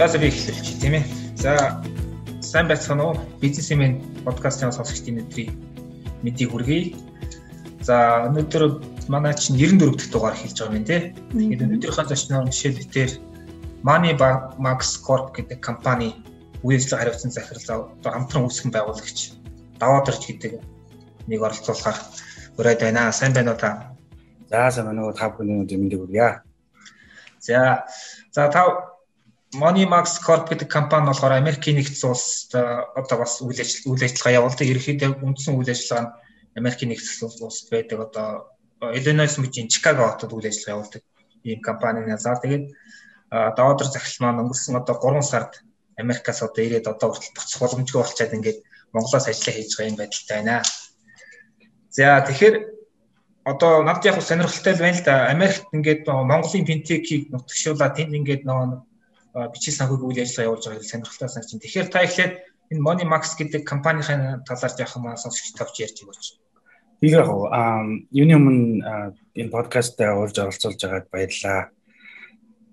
За би эхлүүлчих тийм ээ. За сайн байцгаана уу? Бизнесмен подкастын сонсогчдын өдрийн мэдийг хүргэе. За өнөөдөр манай чинь 94 дахь дугаар хийж байгаа юм тий. Тэгэхээр өнөөдрийнхөө зочноор Битэр Money Max Corp гэдэг компани үйл ажиллагаа хариуцсан захирал одоо хамтран үүсгэн байгуулагч Даваадэрч гэдэг нэг оролцуулахаар ураад байна. Сайн байна уу та? За сайн байна уу? Та бүхний өдөр мэндийг хүргье. За за та Money Max Corp гэдэг компани болохоор Америкийн нэгдсэн улсад одоо бас үйл ажил үйл ажиллагаа явуулдаг. Ерөнхийдөө үндсэн үйл ажиллагаа нь Америкийн нэгдсэн улсад байдаг одоо Illinois мужийн Чикаго хотод үйл ажиллагаа явуулдаг ийм компани нэ. За тэгээд даваадар захирал маань өнгөрсөн одоо 3 сард Америкаас одоо ирээд одоо хүртэл буцах боломжгүй болчихад ингээд Монголоос ажиллаа хийж байгаа юм байдалтай байна. За тэгэхээр одоо надад яг сонирхолтой байна л да. Америкт ингээд Монголын финтекийг нутагшуулаад тэнд ингээд нөгөө бичиг санхүүгийн үйл ажиллагаа явуулж байгааг сонирхолтой санагдаж байна. Тэгэхээр та эхлээд энэ Money Max гэдэг компанийн талаар жоохон маань сонсогч тавьж ярьж өгөөч. Тийм яг аа юуны өмнө энэ подкастт урьж оролцуулж байгаад баярлалаа.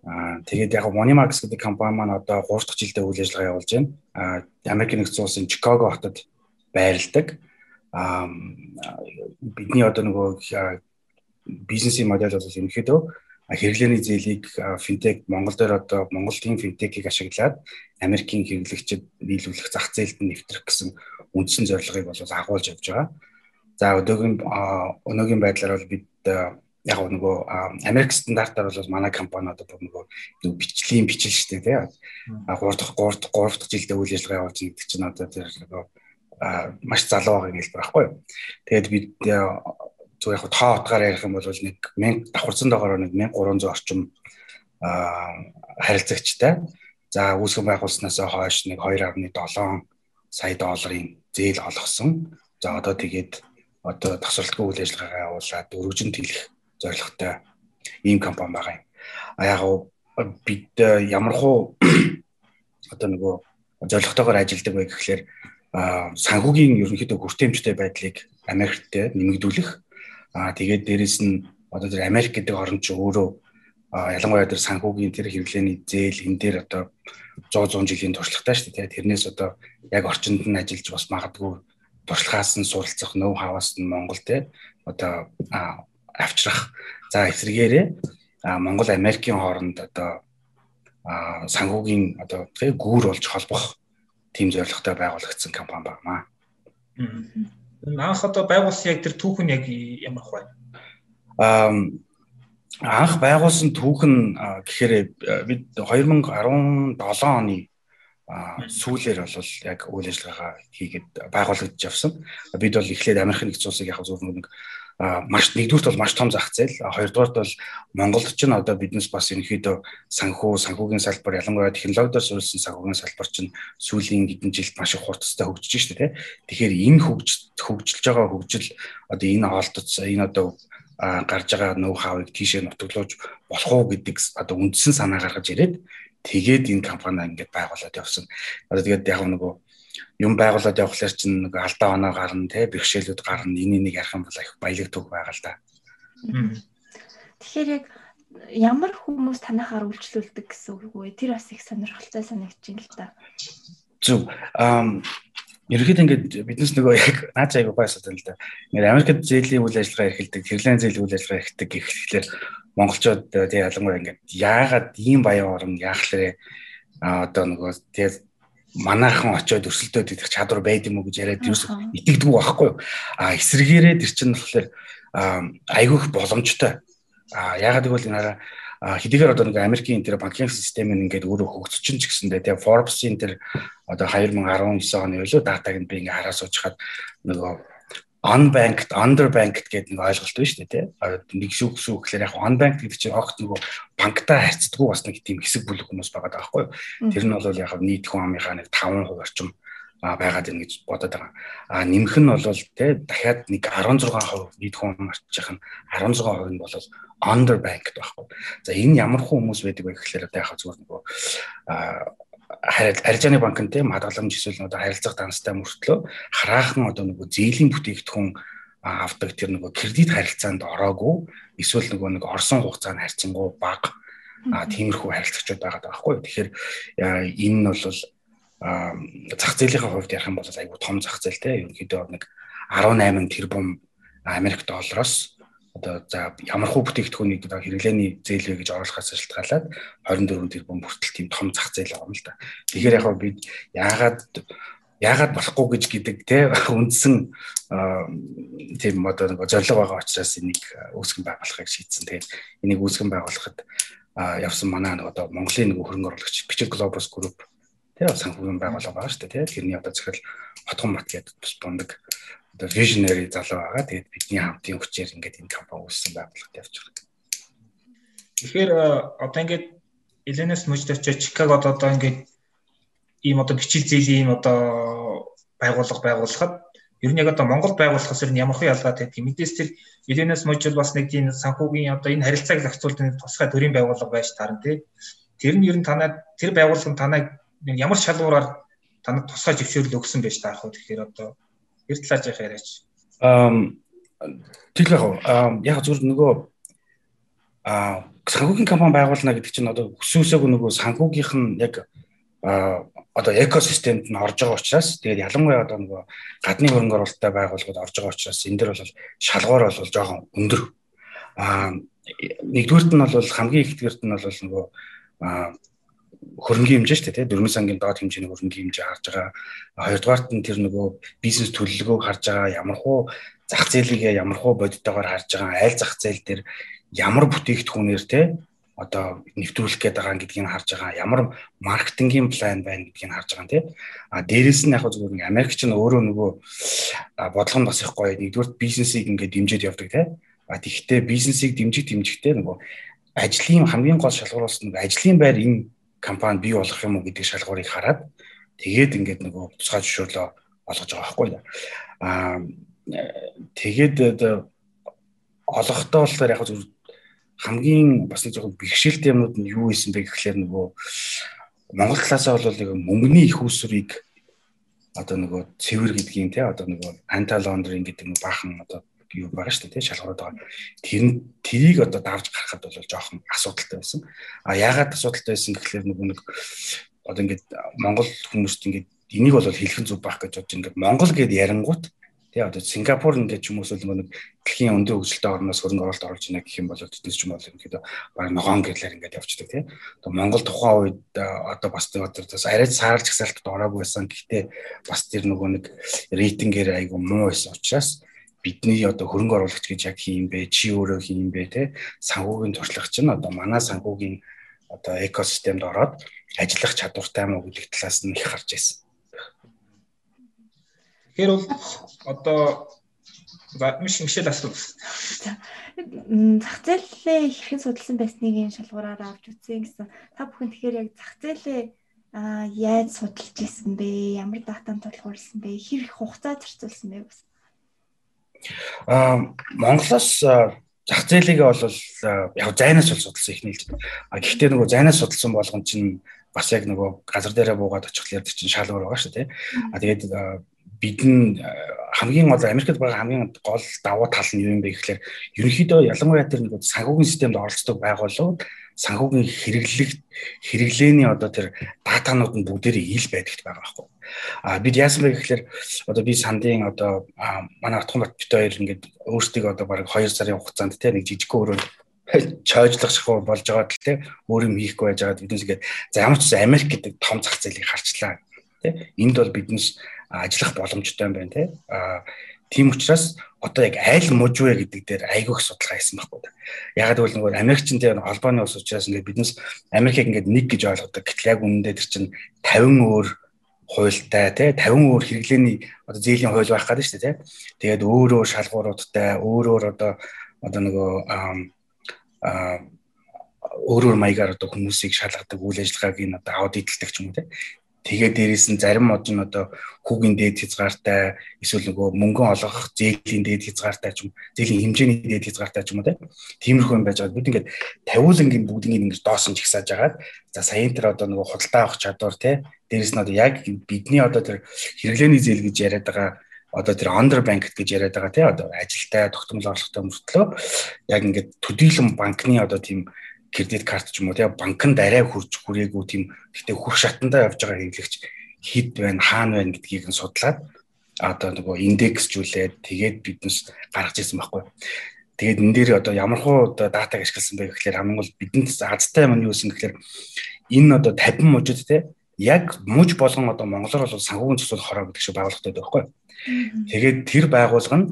Аа тэгээд яг Money Max гэдэг компани маань одоо 3 дахь жилдээ үйл ажиллагаа явуулж байна. Аа Америкийн нэгдсэн улсын Чикаго хотод байрладаг. Аа бидний одоо нөгөө бизнесийн модель бол ерөнхийдөө хэрэглээний зээлийг финтек Монгол дээр одоо Монголын финтекийг ашиглаад Америкийн хэрэглэгчид нийлүүлэх зах зээлд нь нэвтрэх гэсэн үндсэн зорилгыг бол агуулж явж байгаа. За одоогийн өнөөгийн байдлаар бол бид яг нөгөө Америк стандартаар бол манай компани одоо нөгөө бичлийн бичил шүү дээ тий. 3 дахь 3 дахь 3 дахь жилдээ үйл ажиллагаа явуулж байгаа чинь одоо тэр нөгөө маш залуу байгаа хэлбэр байхгүй юу. Тэгээд бид зөв яг тоо утгаар ярих юм бол нэг 1000 давхарсан доогоор нэг 1300 орчим харилцагчтай. За үүсгэн байгуулснаас хойш нэг 2.7 сая долларын зээл олгосон. За одоо тэгээд одоо тасралтгүй үйл ажиллагаагаа явуулаад өргөжин тэлэх зорилготой ийм компани байгаа юм. А яг бид ямархуу одоо нөгөө зорилготойгоор ажилладаг бай гэхлээр санхүүгийн ерөнхийдөө хүртээмжтэй байдлыг Америкт нэмэгдүүлэх Аа тэгээд дээрэс нь одоо тэр Америк гэдэг орн ч өөрөө ялангуяа тэр санхүүгийн тэр хэрэглээний зээл энэ дээр одоо 100 100 жилийн туршлагатай шүү дээ. Тэрнээс одоо яг орчинд нь ажиллаж бас магадгүй туршлагаас нь суралцах ноу хаваас нь Монгол те одоо авчрах. За эсрэгээрээ Монгол Америкийн хооронд одоо санхүүгийн одоо тэгээ гүүр болж холбох тийм зорилготой байгуулагдсан компани байна анх одоо байгуулсан яг тэр түүх нь яг ямар хвай? Аа анх байгуулсан түүх нь гэхээр бид 2017 оны сүүлээр бол яг үйл ажиллагаа хийгээд байгуулагдаж явсан. Бид бол эхлээд Америк нэгдсэн улсыг яг зөв нэг маш нэгдүгürt бол маш том зах зээл хоёрдугаарт бол Монголд ч н одоо биднес бас ерөнхийдөө санхүү санхүүгийн салбар ялангуяа технологиор суурилсан санхүүгийн салбар чинь сүүлийн хэдэн жилд маш их хурцтай хөгжиж шүү дээ тэгэхээр энэ хөгж хөгжилж байгаа хөгжил одоо энэ олдоц энэ одоо гарч байгаа ноу хавыг тийшээ нутаглуулж болох уу гэдэг одоо үндсэн санаа гаргаж ирээд тэгээд энэ компани ингээд байгуулад явсан. Одоо тэгээд яг нөгөө юм байгуулад явхлаар чинь нэг алдаа оноо гарна те бэрхшээлүүд гарна энийг нэг ярих юм бол их баялаг төг байгаа л да. Тэгэхээр яг ямар хүмүүс танахаар үйлчлүүлдэг гэсэн үг үү? Тэр бас их сонирхолтой санагдаж байна л да. Зөв. Ам ерөөд ингээд биднес нөгөө яг наач аяг байсаад байна л да. Ингээд Америкт зээлийн үйл ажиллагаа эрхэлдэг, Тэрлэн зээлийн үйл ажиллагаа эрхэлдэг гэхлээр монголчууд тий ялангуяа ингээд яагаад ийм баян орн яахлаарэ а одоо нөгөө тий манайхан очиод өрсөлдөөд идэх чадвар байд юм уу гэж яриад юус итгэдэггүй байхгүй юу. А эсрэгээрээ тэр чинь болохоор айгүйх боломжтой. А яагаад гэвэл энэ хэдийгээр одоо нэг Америкийн тэр банкинг систем нь ингээд өөрөө хөгжсөн ч гэсэндээ тэгээ Forbes-ийн тэр одоо 2019 оны өөлөө датаг нь би ингээд хараа суучхад нөгөө unbanked underbanked гэдэг нэг ойлголт байна шүү дээ тий. Нэг шүү гэсэн үг гэхээр яг unbanked гэдэг чинь огт нөгөө банктай харьцдаггүй бас нэг тийм хэсэг бүлэг хүмүүс байгаа даахгүй юу. Тэр нь бол яг нийт хүн амынхаа нэг 5% орчим байгаад байна гэж бодоод байгаа. А нэмэх нь бол тий дахиад нэг 16% нийт хүн орчих нь 16% нь бол underbanked байхгүй. За энэ ямар хүмүүс байдаг вэ гэхээр одоо яг зүгээр нөгөө арижааны банк нь тийм хадгаламж эсвэл одоо харилцах данстай мөртлөө хараахан одоо нөгөө зээлийн бүтээгдэхүүн авдаг тэр нөгөө кредит харилцаанд ороогүй эсвэл нөгөө нэг орсон хугацаанд харьцангуй бага тиймэрхүү харилцагчуд байгаа байхгүй. Тэгэхээр энэ нь бол зах зээлийнхээ хувьд ярих юм бол айгүй том зах зээл те. Ерөнхийдөө нэг 18 тэрбум Америк доллароос одоо за ямархуу бүтээгдэхүүнийг одоо хэрэглээний зээл вэ гэж оруулахаас шалтгаалаад 24 тэрбум хүртэл тийм том зах зээл байгаа юм л да. Тэгэхээр яг бид яагаад яагаад болохгүй гэж гэдэг те үндсэн тийм одоо нэг зорилго байгаа учраас энийг үүсгэн байгуулахыг шийдсэн. Тэгээд энийг үүсгэн байгуулахад явсан манай нэг одоо Монголын нэг хөрөнгө оруулагч Бичиг Globus Group тий санхүүгийн байгууллага байгаа шүү дээ тий тэрний одоо захирал Хотгон Бат гэдэг бас бундаг одоо visionary залуу байгаа. Тэгээд бидний хамтын хүчээр ингээд энэ компани үүссэн байгууллагад явж байгаа. Тэгэхээр одоо ингээд Эленес мужид очиж Чикагод одоо ингээд ийм одоо бичил зээлийн ийм одоо байгууллага байгуулахад ер нь яг одоо Монгол байгуулахаас ер нь ямар хөө ялгаатай гэдэг мэдээс тэр Эленес мужид бас нэг тийм санхүүгийн одоо энэ харилцааг зохицуулдаг тусгай төрийн байгууллага байж таарна тий. Тэр нь ер нь танад тэр байгууллага нь танай ямар шалгуураар танад тусгай зөвшөөрөл өгсөн байж таарах вэ тэгэхээр одоо Ер талаар жаах яриач. Аа тийм яг яг зүгээр нөгөө аа санхүүгийн компани байгуулна гэдэг чинь одоо өсөөсөг нөгөө санхүүгийнх нь яг одоо экосистемд нь орж байгаа учраас тэгээд ялангуяа одоо нөгөө гадны хөрөнгө оруулалттай байгууллагууд орж байгаа учраас энэ дэр бол шалгуур бол жоохон өндөр. Аа нэгдүгürt нь бол хамгийн ихэдгээрт нь бол нөгөө хөрөнгөний хэмжээ шүү дээ 4 сангийн доод хэмжээний хөрөнгөний хэмжээ харж байгаа. Хоёрдугаарт нь тэр нөгөө бизнес төлөлгөөг харж байгаа ямар хуу зах зээлийг ямар хуу бодитойгоор харж байгаа айл зах зээл дээр ямар бүтээгдэхүүнээр тий. Одоо нэвтрүүлэх гээд байгаа гэдгийг харж байгаа ямар маркетингийн план байна гэдгийг харж байгаа тий. А дээрэс нь яг зүгээр нэг Америкч нь өөрөө нөгөө бодлого нь бас их гоё нэгдүгээр бизнесийг ингээд дэмжиж явдаг тий. А тэгвэл бизнесийг дэмжих дэмжихтэй нөгөө ажлын хамгийн гол шалгуураас нэг ажлын байр энэ компани бий болох юм уу гэдэг шалгуурыг хараад тэгээд ингээд нөгөө тусгай зөвшөөрлөө олгож байгаа байхгүй юу. Аа тэгээд олохдоо болохоор яг зөв хамгийн бас нэг жоохон бэрхшээлтэй юмнууд нь юу исэн бэ гэхлээр нөгөө Монгол талаасаа бол нэг мөнгөний их усрыг одоо нөгөө цэвэр гэдгийг те одоо нөгөө анти лондринг гэдэг нэг баахан одоо юу байгаа шүү дээ шалгуурууд байгаа. Тэр нь тэрийг одоо давж гаргахад бол жоохон асуудалтай байсан. А яагаад асуудалтай байсан гэхэлэр нөгөө нэг одоо ингээд Монгол хүмүүст ингээд энийг бол хэлхэн зүг байх гэж бодож ингээд Монгол гэд ярингуут тий одоо Сингапур ингээд юм уус нэг дэлхийн өндөр хөгжилтэй орноос хөрөнгө оруулалт оруулж байна гэх юм бол тэднес ч юм бол ингээд баг ногоон гэрлэр ингээд явчихдаг тий. Одоо Монгол тухайн үед одоо бас тэр бас арай саарч гсалтад ороогүй байсан. Гэхдээ бас тэр нөгөө нэг рейтингээр айгу муу байсан учраас бидний одоо хөрөнгө оруулагч гэж яг хийм бэ чи өөрөө хийм бэ те санхүүгийн туршлагач нь одоо манай санхүүгийн одоо экосистемд ороод ажиллах чадвартай мó гэдэг талаас нь их харж байсан. Тэгэхээр бол одоо миш мишэл асуу. Зах зээлээ хэрхэн судалсан байсныг шалгуураар авч үзье гэсэн. Та бүхэн тэгэхээр яг зах зээлээ яаж судалж ирсэн бэ? Ямар датанд тулгуурласан бэ? Хэр их хугацаа зарцуулсан бэ? Бас Аа Монголоос зах зээлийг бол яг зайнаас бол судалсан их нийлж. А гэхдээ нөгөө зайнаас судалсан болгон чинь бас яг нөгөө газар дээрээ буугаад очихлаар чинь шалгуур байгаа шүү тий. А тэгээд бид нь хамгийн гол Америкт байгаа хамгийн гол давуу тал нь юу юм бэ гэхээр ерөнхийдөө ялангуяа тэр нэг санхүүгийн системд оролцдог байгууллагууд санхүүгийн хэрэглэх хэрэглээний одоо тэр датанууд нь бүгдээрээ ил байдагт байгаа байхгүй. А бид яасан бэ гэхээр одоо би сандын одоо манай Атган бат бит хоёр ингээд өөрсдөө одоо бараг 2 сарын хугацаанд те нэг жижиг өрөөнд чойжлох шахуу болж байгаа тал те өөр юм хийхгүй байж байгаа биднээс ингээд за ямар ч Америк гэдэг том зах зээлийг харчлаа те энд бол биднээс ажиллах боломжтой юм байна те а тийм учраас одоо яг айл мужи вэ гэдэг дээр айгүйх судалгаа хийсэн байхгүй. Ягаад гэвэл нөгөө Америкчин дээр холбооны ус учраас ингээд биднес Америкийг ингээд нэг гэж ойлгодог. Гэтэл яг үнэндээ тэр чинь 50 өөр хуультай тий 50 өөр хэрэглээний одоо зээлийн хууль байх гэдэг шүү дээ тий. Тэгээд өөр өөр шалгууруудтай өөр өөр одоо одоо нөгөө өөр өөр маягаар одоо хүмүүсийг шалгадаг үйл ажиллагааг нь одоо аудитлдаг ч юм уу тий. Тэгээд дээрэс нь зарим мод нь одоо хүүгийн дээд хязгаартай эсвэл нөгөө мөнгөн олгох зээлийн дээд хязгаартай ч юм зээлийн хэмжээний дээд хязгаартай ч юм уу тиймэрхүү юм байж байгаа. Бид ингээд тавиулангийн бүгднийг ингэж доосон жигсааж агаад за саяын тэр одоо нөгөө худалдаа авах чадвар те дээрэс нь одоо яг бидний одоо тэр хэрэглээний зээл гэж яриад байгаа одоо тэр underbanked гэж яриад байгаа тий одоо ажилтай тогтмол орлоготой мөртлөө яг ингээд төдийлөн банкны одоо тийм кредит карт ч юм уу тий банкнд арай хурж хүрээгүй тийм гэхдээ хүрх шатандаа явж байгаа хэрэглэгч хэд байна хаана байна гэдгийг нь судлаад одоо нөгөө индексжүүлээд тэгээд биднес гаргаж ирсэн байхгүй. Тэгээд энэ дээр одоо ямар хуу одоо датаг ашигласан бэ гэхээр хамгийн гол бидэнд азтай юм юу гэсэн гэхээр энэ одоо 50 мужид те яг муж болгон одоо монголоор бол санхүүгийн зохицол хороо гэдэг шиг байгууллагатай байхгүй. Тэгээд тэр байгууллага нь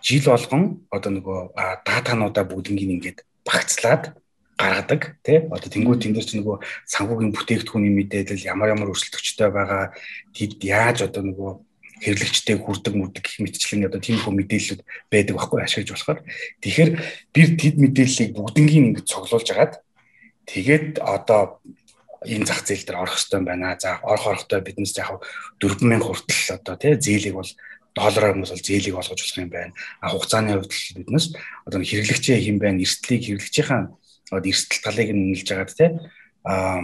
жил болгон одоо нөгөө датануудаа бүгднийг ингээд багцлаад гаргадаг тий одоо тэнгуү тэнд чинь нөгөө санхүүгийн бүтээгдэхүүний мэдээлэл ямар ямар өрсөлдөгчтэй байгаа тэд яаж одоо нөгөө хэрэглэгчтэй хүрдэг мүрдэг гэх мэтчлэн одоо тийм их мэдээлэлүүд байдаг байхгүй ашиглаж болохоор тэгэхээр бид тэд мэдээллийг бүгднийг ингэж цоглуулж агаад тэгээд одоо энэ зах зээл дээр орох хэрэгтэй байна. За орох орохдоо биднес яг 4000 хүртэл одоо тий зээлийг бол доллараар хүмүүс бол зээлийг олгож болох юм байна. А хугацааны хувьд биднес одоо хэрэглэгчээ хэм байна, эрсдлийг хэрэглэгчийн эрсдэл талыг нь нэлж агаад тий а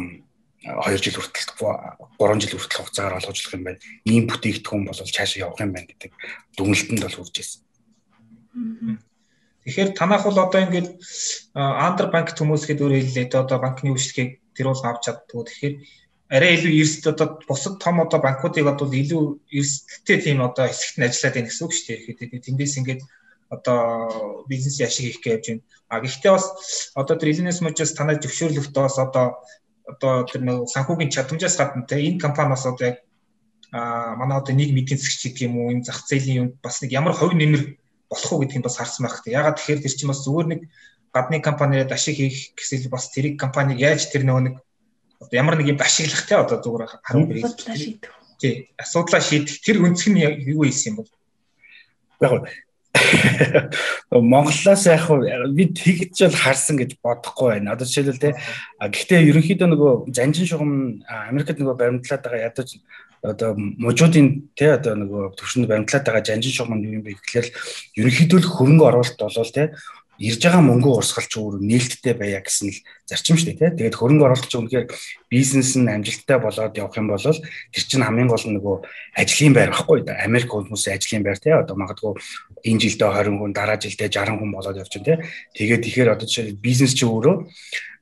2 жил хүртэл 3 жил хүртэл хугацаагаар олгож болох юм байна. Ийм бүтээгдэхүүн бол цаашаа явах юм байна гэдэг дүгнэлтэнд бол хүрж ирсэн. Тэгэхээр танах бол одоо ингээд андер банк хүмүүс хэд өөрөө хэллээ. Одоо банкны үйлчлэгийг тэр бол авч чаддгүй. Тэгэхээр арай илүү эрсд одоо бусад том одоо банкуудыг одоо илүү эрсдэлтэй тийм одоо хэсэгт нь ажиллаад байна гэсэн үг шүү дээ. Ихэд тэндээс ингээд одоо бизнесийн ашиг хийх гэж байна. А гэхдээ бас одоо тэр Illinois мужаас танай зөвшөөрлөгтөө бас одоо одоо тэр нэг санхүүгийн чадамжаас гадна те энэ компани бас одоо яг а манай одоо нэг мэдийн засагч гэдэг юм уу энэ зах зээлийн юм бас нэг ямар хувь нэмэр болох уу гэдгийг бас харсан байх. Ягаад тэгэхээр тэр чинь бас зүгээр нэг гадны компанирад ашиг хийх гэсэн бас тэрийг компаниг яаж тэр нөгөө нэг одоо ямар нэг юм ашиглах те одоо зүгээр харуул шийдэх. Тий, асуудлаа шийдэх тэр өнцг нь юу ийсэн юм бол. Яг Монголоос яг би тэгж бол харсан гэж бодохгүй байна. Одоо жишээлбэл те гэхдээ ерөнхийдөө нөгөө занжин шугам Америкт нөгөө баримтлаад байгаа ядаж одоо мужуудын те одоо нөгөө төвшөнд баримтлаад байгаа жанжин шугам нь юм бэ гэхээр ерөнхийдөө хөрөнгө оруулалт болол те ирж байгаа мөнгө урсгалч өөр нээлттэй байя гэсэн л зарчим шүү дээ тий. Тэгээд хөрөнгө оруулалт чинь үнэхээр бизнес нь амжилттай болоод явах юм бол тэр чинь хамгийн гол нь нөгөө ажлын байр байхгүй да. Америк хүмүүсийн ажлын байр тий. Одоо магадгүй энэ жилдээ 20 хүн дараа жилдээ 60 хүн болоод байна тий. Тэгээд тэгэхээр одоо жишээ бизнес чинь өөрөө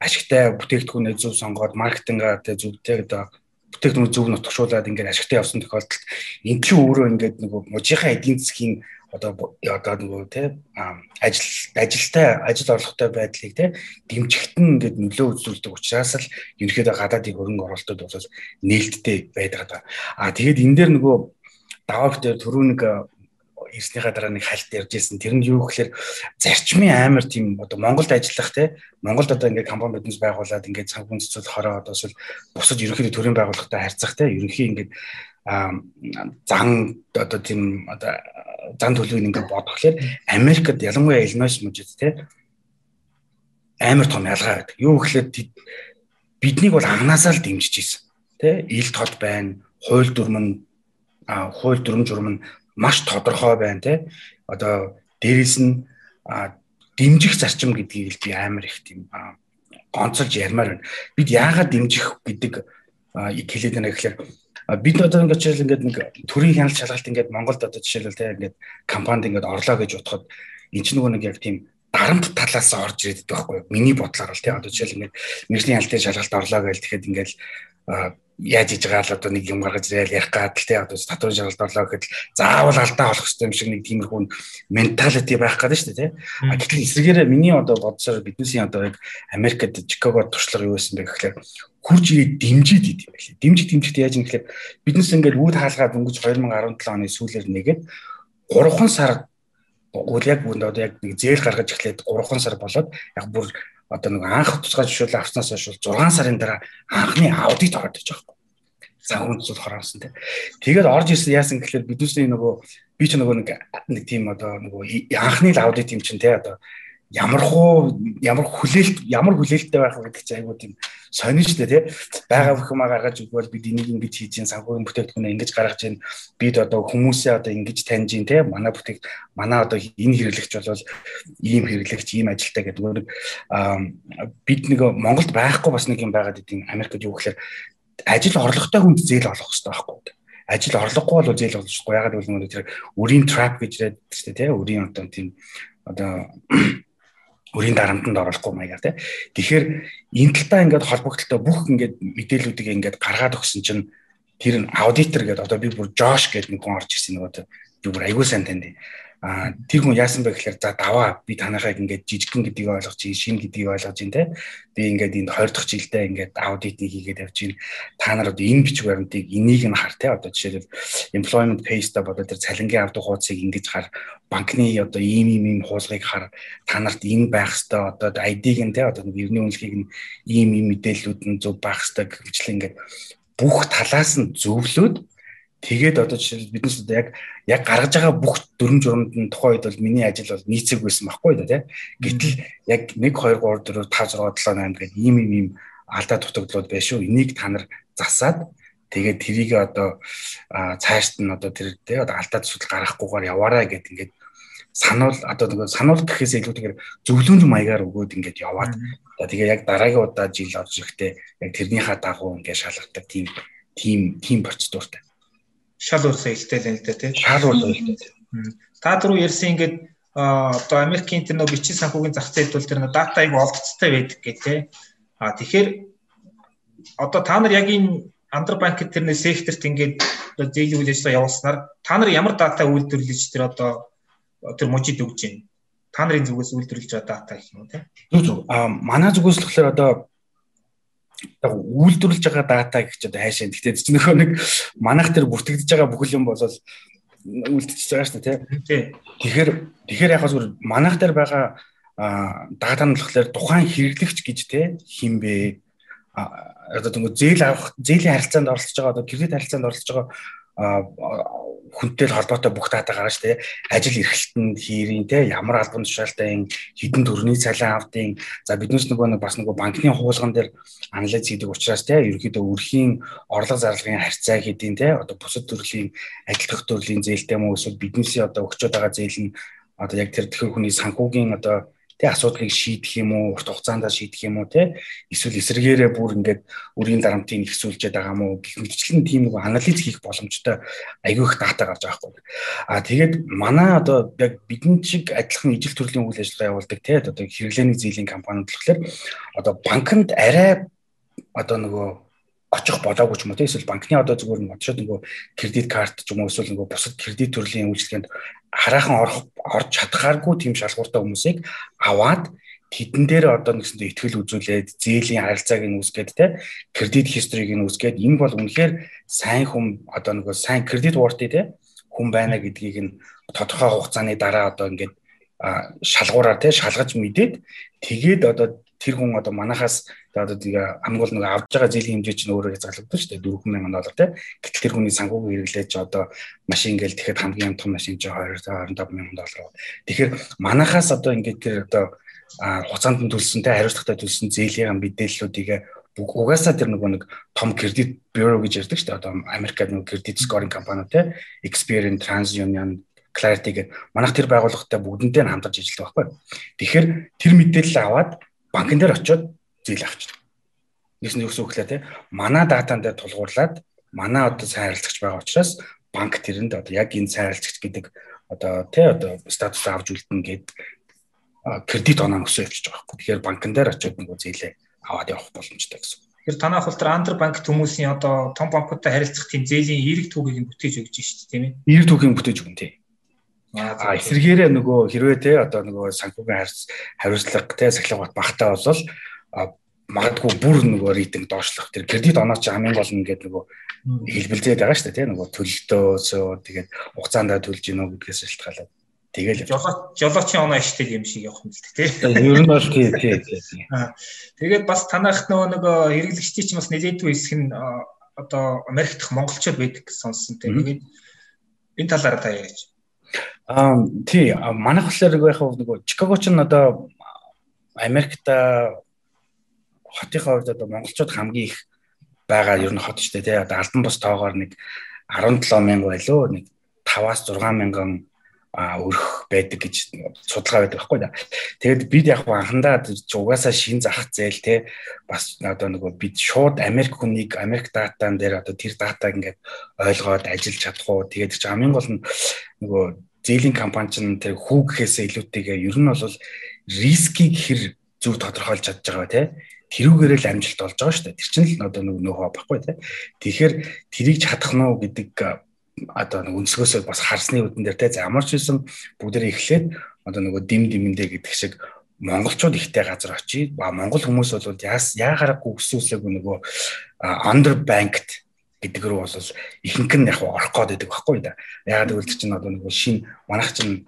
ашигтай бүтээгдэхүүнээ зөв сонгоод маркетингаа тий зөв тий одоо бүтээгдэхүүн зөв нутгшуулаад ингээд ашигтай явсан тохиолдолд энэ чинь өөрөө ингээд нөгөө мужийнхаа эдийн засгийн одоо одоо нөгөө те ажил ажилтай ажил орлоготой байдлыг те дэмжихт нь ингээд нөлөө үзүүлдэг учраас л ерөнхийдөө гадаадын хөрөнгө оруулалтууд бол нээлттэй байдаг даа. А тэгээд энэ дээр нөгөө даваагч дээр түрүү нэг ирснийхаа дараа нэг хальт ярьж ирсэн. Тэр нь юу гэхээр зарчмын амар тийм одоо Монголд ажиллах те Монголд одоо ингээд компани бизнес байгуулад ингээд санхүү зөв хороо одоо эсвэл бусад ерөнхийдөө төрийн байгууллагатай харьцах те ерөнхий ингээд зан одоо тийм одоо зан төлөвийг ингээд бодглохлоор Америкт ялангуяа Illinois мужид те амар том ялгаа байдаг. Юу гэхээр биднийг бол анханасаа л дэмжиж ийсэн. Тэ ил тод байна, хууль дүрм нь хууль дүрм журм нь маш тодорхой байна те. Одоо дээрэс нь дэмжих зарчим гэдгийг л би амар их тийм гонцолж ярмаар байна. Бид яагаад дэмжих гэдэг хэлээд байна гэхээр бид одоо ингээд жишээл ингээд нэг төрийн хяналт шалгалт ингээд Монголд одоо жишээлбэл те ингээд компанид ингээд орлоо гэж утгад энэ ч нөгөө нэг яг тийм дарамт талаас орж ирээд байгаа байхгүй миний бодлоор л те одоо жишээл ингээд мэрэгжлийн хяналтын шалгалт орлоо гэж тэгэхэд ингээд яаж иж байгаа л одоо нэг юм гаргаж ирэл ярих гад те одоо татварын шалгалт орлоо гэхэд заавал алдаа болох хэрэгтэй юм шиг нэг тиймэрхүү менталити байх гэдэг шүү дээ те. А тэгэхээр эсрэгээр миний одоо бодсоор биднээсийн одоо яг Америкт Чикагод туршлага юу байсан бэ гэхээр хурж ирээд дэмжиж идэв юм байна. Дэмжих дэмжихт яаж юм гэхээр биднес ингээд үүд хаалгаад өнгөж 2017 оны сүүлээр нэгээд 3 сар үгүй яг бүнд одоо яг нэг зээл гаргаж эхлээд 3 сар болоод яг бүр одоо нэг анх тусгай жишээл авснаас хойш 6 сарын дараа анхны аудит ороод иж байгаа юм. Санхүүнд зүйл хороолсон те. Тэгээд орж ирсэн яасан гэхээр биднээсний нөгөө би ч нөгөө нэг нэг тийм одоо нөгөө анхны аудит юм чинь те одоо ямар хуу ямар хүлээлт ямар хүлээлттэй байх гэдэг чинь айгуу тийм сонин шүү дээ тий. Бага бүхмаа гаргаж өгвөл бид энийг ингэж хийж гин санхүүгийн бүтээгдэхүүнээ ингэж гаргаж гин бид одоо хүмүүсээ одоо ингэж таньж гин тий. Манай бүтээг манай одоо энэ хэрэглэгч бол ийм хэрэглэгч ийм ажилтаа гэдэг нэг бид нэг Монголд байхгүй бас нэг юм байгаад идэв Америкт юу гэхээр ажил орлоготой хүнд зээл олох хэрэгтэй байхгүй ажил орлогогүй бол зээл олчихгүй ягаад гэвэл тэр үрийн трап гэж яриад шүү дээ тий үрийн одоо тийм одоо өрийн дарамтанд оруулахгүй маягаар тий. Тэгэхээр энэ талтаа ингээд холбогдлоо бүх ингээд мэдээллүүдийг ингээд гаргаад өгсөн чинь тэр аудитор гэдэг одоо би бүр Жош гэдэг нэг хүн орж ирсэн нөгөө би бүр аягүй сайн танд. А тэр хүн яасан бэ гэхээр за даваа би танайхаа ингээд жижигхэн гэдгийг ойлгож чинь шин гэдгийг ойлгож чинь те би ингээд энд 20 дахь жилдээ ингээд аудитыг хийгээд явж чинь та нар одоо энэ бичиг баримтыг энийг нь хар те одоо жишээлбэл employment page та бодоо тэр цалингийн авдаг хуудсыг ингэж хар банкны одоо ийм ийм ийм хуулгыг хар та нарт энэ байх хэвээр одоо ID-г нь те одоо ерний үнэлгийг нь ийм ийм мэдээллүүд нь зөв байх хэвээр гэвчлэн ингээд бүх талаас нь зөвлөд Тэгээд одоо жишээл биднес одоо яг яг гаргаж байгаа бүх дүрм журамд нь тухайн үед бол миний ажил бол нийцэг байсан байхгүй да тий. Гэтэл яг 1 2 3 4 5 6 7 8 гэдэг ийм ийм ийм алдаа дутагдлууд байна шүү. Энийг та нар засаад тэгээд тэрийг одоо цаашд нь одоо тэр тий одоо алдаа асуудал гаргахгүйгээр яваарай гэд ингээд сануул одоо нэг сануул гэхээс илүүтэйгээр зөвлөмж маягаар өгөөд ингээд яваад тэгээ яг дараагийн удаа жил орж ирэхдээ яг тэрнийхээ дагуу ингээд шалгадаг тийм тийм тийм процедуртай шал уурсаа илтэй л энэ тий. Шал уурсаа илтэй. Та дөрөв ярьсан ингээд одоо Америкийн тэр нөө бичиг санхүүгийн зах зээлд бол тэр нөө дата аяг олдцтой байдаг гэх тий. А тэгэхээр одоо та нар яг энэ Андер банкд тэрний секторт ингээд зээлийн үйл ажиллагаа явуулснаар та нар ямар дата үйлдвэрлэж тэр одоо тэр мужид өгж байна? Та нарын зүгээс үйлдвэрлэж байгаа дата гэх юм уу тий? Зүг зүг. А манай зүгээс л болохоор одоо яг үйлдвэрлэж байгаа дата гэх чинь хайшаа. Гэхдээ чи нөхөө нэг манайх тэр бүртгэж байгаа бүхэл юм болол үлдчихэж байгаа шүү дээ тий. Тэгэхээр тэгэхээр яг зүгээр манайх дээр байгаа дата нь болохоор тухайн хэрэглэгч гэж тий хинбэ одоо тэгвэл зээл авах зээлийн харилцаанд оролцож байгаа одоо кредит харилцаанд оролцож байгаа хүнтэй л холбоотой бүх дата гарна шүү дээ. Ажил эрхлэлтэн хийрийн те ямар албан тушаалтай ин хідэн төрний цалин авдын за биднээс нөгөө нэг бас нөгөө банкны хуулган дээр анализ хийдэг учраас те ерөнхийдөө өрхийн орлого зарлагын харьцаа хийдин те одоо бусад төрлийн ажил тогтворлийн зээлтэй мөн эсвэл биднээсээ одоо өгчөд байгаа зээл нь одоо яг тэр тэр хүний санхүүгийн одоо тий асуудлыг шийдэх юм уу? Урт хугацаанд шийдэх юм уу тий эсвэл эсэргээрээ бүр ингээд үрийн дарамтыг ихсүүлжээд байгаа юм уу гэх мэтчлэн тийм нэг анализ хийх боломжтой айгүй их дата гарч байгаа хгүй. А тэгээд манай одоо яг бидэн чиг адилхан ижил төрлийн үйл ажиллагаа явуулдаг тий одоо хэрэглээний зээлийн компаниуд болохоор одоо банкнд арай одоо нөгөө очих болоогүй ч юм уу. Тийм эсвэл банкны одоо зүгээр нь очиод нөгөө кредит карт ч юм уу эсвэл нөгөө бусад кредит төрлийн үйлчлэгэнд хараахан орох орж чадхааргүй тийм шалгууртай хүмүүсийг аваад тэдэн дээр одоо нэгсэндээ ихтгэл үзүүлээд зээлийн харилцааг нь үүсгээд те кредит хисториг нь үүсгээд энэ бол үнэхээр сайн хүн одоо нөгөө сайн кредит worthy те хүн байна гэдгийг нь тодорхой хугацааны дараа одоо ингээд шалгуураар те шалгаж мэдээд тэгээд одоо тэр хүн одоо манахаас одоо тэгээ хамгийн гол нэг авж байгаа зээлийн хэмжээ чинь өөрөө хязгаарлагдсан шүү дээ 4000 доллар тий. Гэтэл тэр хүний санхүүг хэрэглээж одоо машин гээл тэгэхэд хамгийн том машин чинь 225,000 доллар. Тэгэхээр манахаас одоо ингээд тэр одоо хугацаанд нь төлсөн тий хариуцлагатай төлсөн зээлийн мэдээллүүдийг угаасаа тэр нөгөө нэг том кредит бюро гэж ярьдаг шүү дээ. Одоо Америкад нөгөө кредит скоринг компаниуд тий Experian, TransUnion Clarity гэдэг манайх тэр байгууллагатай бүгднтэй хамтарч ажилладаг байхгүй. Тэгэхээр тэр мэдээлэл аваад банкн дээр очиод зээл авчдаг. Нэгс үг лээ те. Манай датан дээр тулгуурлаад манай одоо сайн харилцагч байгаа учраас банк тэрэнд одоо яг энэ сайн харилцагч гэдэг одоо тий одоо статус авч үлдэн гээд кредит оноо өсөө явчихж байгаа байхгүй. Тэгэхээр банкн дээр очиод нэг зээлээ аваад явах боломжтой гэсэн. Тэгэхээр танах бол тэр андер банк хүмүүсийн одоо том банкудтай харилцах тийм зээлийн эерэг түүхийг бүтээж өгч шүү дээ тийм ээ. Эерэг түүхийг бүтээж өгнө тий. А эсэргээрээ нөгөө хэрвээ те одоо нөгөө санхүүгийн хариуцлага те сахилга бат багтаа болол магадгүй бүр нөгөө рейтинг доошлох. Тэр кредит оноо чи хамгийн гол нь ингээд нөгөө хэлбэлзээд байгаа шүү дээ тийм нөгөө төлөлтөөсөө тэгээд хугацаанд төлж гинөө гэдгээс шалтгаалаад. Тэгэл жолоочийн оноо ашигтай юм шиг явах юм л тийм ер нь бол тий тий тий тэгээд бас танах нөгөө нөгөө хэрэглэгчдийн чинь бас нэлээдгүй хэсэг нь одоо Америк дахь монголчууд байдаг гэж сонссон тийм тэгээд энэ талаараа та яаж Аа тий манайх болохоор яг нөгөө Чикаго ч н одоо Америкта хотынхаа хувьд одоо монголчууд хамгийн их байгаа ер нь хот шүү дээ тий одоо албан бус тоогоор нэг 17 мянга байлоо нэг 5-аас 6 мянган өрх байдаг гэж судалгаа байдаг байхгүй да. Тэгэд бид яг анхандаа угаасаа шин зах зээл те бас одоо нөгөө бид шууд Америк хүнийг Америк датан дээр одоо тэр датаг ингээд ойлгоод ажиллаж чадах уу. Тэгээд чи хамгийн гол нь нөгөө зээлийн компани чинь тэр хүүгэхээс илүүтэйгээ ер нь бол рискийг хэр зөв тодорхойлж чадж байгаа те тэрүүгээрээ л амжилт олж байгаа шүү дээ. Тэр чинь л одоо нэг нөхөө баггүй те. Тэгэхээр тэрийг чадах нь уу гэдэг одоо нэг өнцгөөсөө бас харсны үдэн дээр те ямар ч байсан бүгдээ эхлээд одоо нөгөө дим димэндээ гэдэг шиг монголчууд ихтэй газар очие ба монгол хүмүүс бол яас яагарахгүй өсөөсөөг нөгөө underbanked гэдэг рүү бол ихэнх нь яг орох гээд байдаг байхгүй да. Яагаад гэвэл чинь одоо нөгөө шин манайх чинь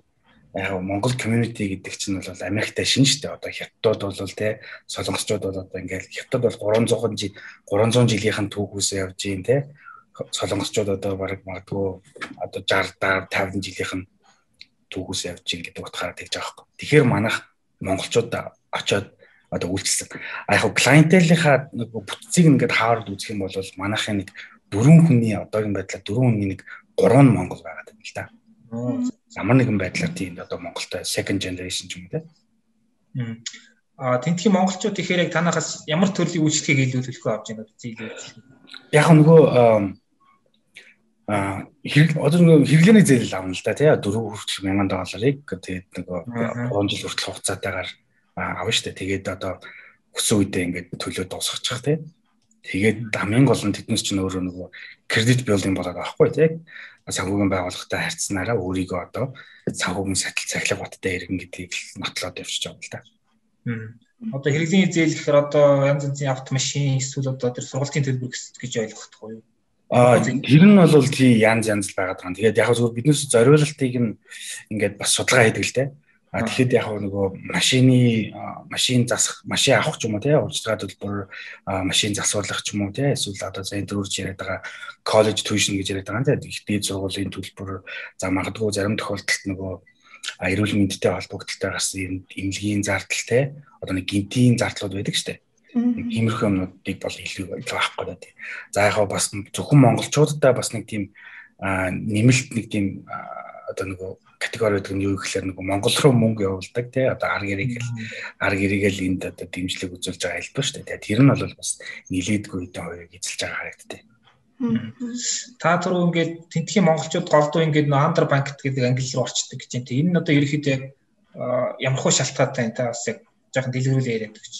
яг Монгол community гэдэг чинь бол Америктай шин штэ одоо хятадууд бол те солонгосчууд бол одоо ингээл хятад бол 300 жил 300 жилийнхэн түүхүүсээ явж гин те солонгосчууд одоо баг магадгүй одоо 60 даа 50 жилийнхэн түүхүүсээ явж гин гэдэг утгаараа тэгж байгаа байхгүй. Тэгэхээр манайх монголчууд очоод одоо үйлчлсэн. А яг клиентелийнхаа бүтцийг ингээд хаард үзэх юм бол манайхын нэг дөрвөн хүний одоогийн байдлаар дөрвөн хүний нэг гурван монгол байгаад байна л да. Ямар нэгэн байдлаар тийм одоо Монголтой second generation ч юм те. А тентхийн монголчууд ихээр яг танахаас ямар төрлийн үйлчлэгийг илүү төлөхөө авч байна үү зээл. Яг нөгөө а хэрэг одоо нөгөө хэрэглээний зээл авна л да тий 4 хүртэл 1000 долларыг тэгээд нөгөө 3 жил хүртэл хугацаатайгаар авна штэ тэгээд одоо хүссэн үедээ ингээд төлөө дуусгачих тий тэгээд хамгийн гол нь тэднээс чинь өөрөө нөгөө кредит билдинг болоод байхгүй тий санхүүгийн байгууллагатай харьцсанараа өөрийгөө одоо санхүүгийн сатил цахилгаан баттай иргэн гэдгийг нотлоод явчихж байгаа юм л да. Одоо хэрэглээний зээл гэхээр одоо янз янзын автомашин эсвэл одоо тэр сургалтын төлбөр гэж ойлгохгүй юу? Аа тэр нь бол тий янз янз л байгаад байгаа. Тэгээд яг зөвхөн биднээс зориулалтыг нь ингээд бас судалгаа хийдэг л те. А тэгэхэд яг нөгөө машины машин засах, машин авах ч юм уу тий урьдчилгаа төлбөр, машин засварлах ч юм уу тий эсвэл одоо сайн дөрвж яриад байгаа коллеж tuition гэж яриад байгаа тий их дээд сургуулийн төлбөр за магадгүй зарим тохиолдолд нөгөө эрүүл мэндтэй холбогдолтой гарсан эмнэлгийн зардал тий одоо нэг гинтийн зардлууд байдаг штэ. Иймэрхүү юмнуудыг бол илүү авах гэдэг. За яг бас зөвхөн монголчуудаа бас нэг тийм нэмэлт нэг тийм одоо нөгөө категори гэдэг нь юу гэхээр нэг Монгол руу мөнгө явуулдаг тий одоо ар гэрийг л ар гэрийгэл энд одоо дэмжлэг үзүүлж байгаа хэлбэр шүү дээ. Тэр нь бол бас нилээдгүй хэдэн хоёрыг эзэлж байгаа харагдтыг. Та түрүү ингээд тентхийн монголчууд голдуу ингээд нөө андер банкт гэдэг англи руу орчдөг гэж юм. Энэ нь одоо ерөөхдөө яг ямар хөө шалтгаантай та бас яг жоохон дэлгэрүүлээ яриад гэж.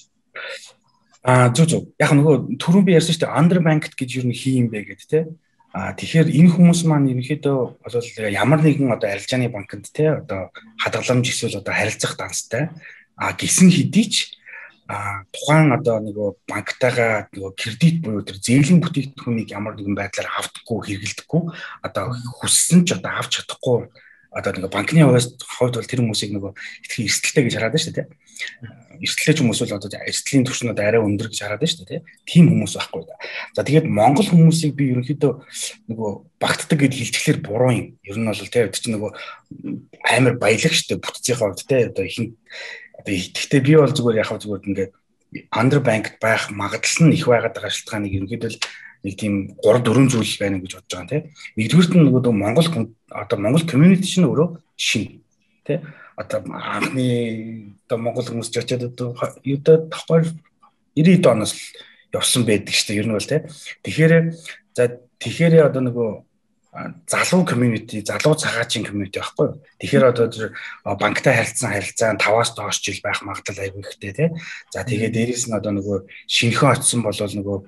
Аа зүг зүг. Яг нөгөө түрүүн би ярьсан шүү дээ андер банкт гэж юу нэг хий юм бэ гэдэг тий А тэгэхээр энэ хүмүүс маань ерөнхийдөө бол ямар нэгэн одоо арилжааны банкнд те одоо хадгаламж эсвэл одоо харилцах данстай. А гисэн хэдий ч а тухайн одоо нөгөө банктайгаа нөгөө кредит буюу тэр зээлийн бүтээгдэхүүнийг ямар нэгэн байдлаар автахгүй хэрэгэлдэггүй одоо хүссэн ч одоо авч чадахгүй одоо нэг банкны хувьд хувьд бол тэр хүмүүсийг нөгөө итгэх эрсдэлтэй гэж хараад шүү дээ эрсдлээ ч хүмүүс бол одоо эрсдлийн түвшнүүд арай өндөр гэж хараад шүү дээ тийм хүмүүс байхгүй да. За тэгээд монгол хүмүүсийг би ерөнхийдөө нөгөө багтдаг гэд хэлчихлээр буруу юм. Ер нь бол тийм өдөр чинь нөгөө амар баялаг шүү дээ бүтцийн хувьд тийм одоо их одоо итгэхдээ би бол зүгээр яхав зүгээр ингээд underbanked байх магадлал нь их байгаад байгаа шалтгааныг ерөнхийдөө нэг тийм 3 4 зүйл байна гэж бодож байгаа тийм. Нэгдүгürt нь нөгөө Монгол одоо Монгол community чинь өөрөө шин тийм одоо анхны одоо Монгол хүмүүс ч очиад одоо юудад тохоор 90 оноос явсан байдаг шүү дээ ер нь бол тий. Тэгэхээр за тэгэхээр одоо нөгөө залуу community, залуу цагаачийн community байхгүй юу. Тэгэхээр одоо тэр банктай харилцсан харилцаа 5-аас доош жил байх магадлал айгүй ихтэй тий. За тэгээд дээрээс нь одоо нөгөө шинхэн очсон бол нөгөө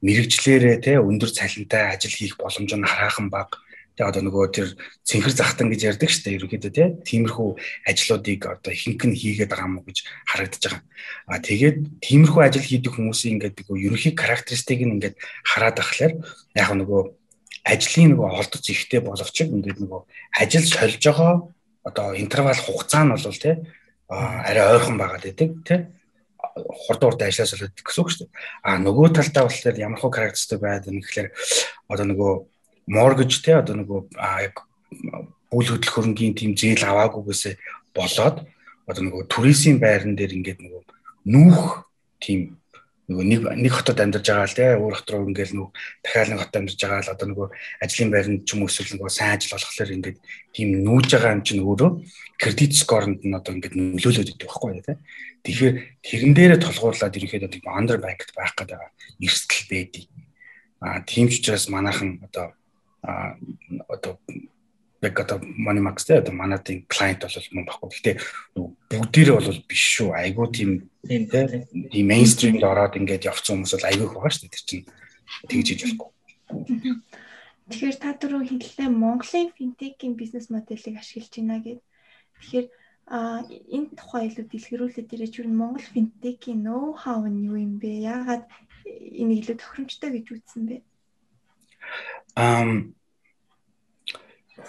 мэрэгчлэрээ тий өндөр цалинтай ажил хийх боломж нь хараахан бага Тэгээ одоо нөгөө тэр цэнхэр захтан гэж ярьдаг шүү дээ ерөнхийдөө тий. Тиймэрхүү ажлуудыг одоо ихэнх нь хийгээд байгаа уу гэж харагдаж байгаа. А тэгээд тиймэрхүү ажил хийдэг хүмүүсийн ингээд нөгөө ерөнхий характеристик нь ингээд хараад ахлаар яг нөгөө ажлын нөгөө олдоц ихтэй боловч ингээд нөгөө ажил шолж байгаа одоо интервал хугацаа нь бол тий арай ойрхон байгаад байдаг тий хурдан хурдан ажиллаж солиод гэсэн үг шүү дээ. А нөгөө талдаа болохоор ямар хөө характеристик байдаг юм гэхээр одоо нөгөө mortgage те одоо нөгөө яг бүл хөдлөх хөрөнгийн тийм зээл аваагүйгээсээ болоод одоо нөгөө туризмын байран дээр ингээд нөгөө нүүх тийм нөгөө нэг нэг хотод амьдарч байгаа л те. Өөр хот руу ингээл нөгөө дахиад нэг хотод амьдарч байгаа л одоо нөгөө ажлын байранд ч юм уу эсвэл нөгөө сайн ажил болохлоор ингээд тийм нүүж байгаа юм чинь өөрөө кредит скоронд нь одоо ингээд нөлөөлөд идэв байхгүй те. Тэгэхээр тэрэн дээрээ толгуурлаад ерөнхийдөө тийм under banked байх гэдэг эрсдэл байдий а тийм ч учраас манайхан одоо одоо яг одоо money max те одоо манайдын client бол мөн баггүй. Гэхдээ бүгдээрээ бол биш шүү. Айгуу тийм тийм mainstream-д ороод ингээд явцсан хүмүүс бол айгуу байгаа шүү. Тэр чинь тэгж хийж болохгүй. Тэгэхээр та түрүү хэллээ Монголын финтекийн бизнес моделийг ашиглаж байна гэд. Тэгэхээр а энэ тухай илүү дэлгэрүүлээд ирэж юу Монгол финтекийн ноу хау нь юу юм бэ? Яагаад энийг илүү тохиромжтой гэж үзсэн бэ? Ам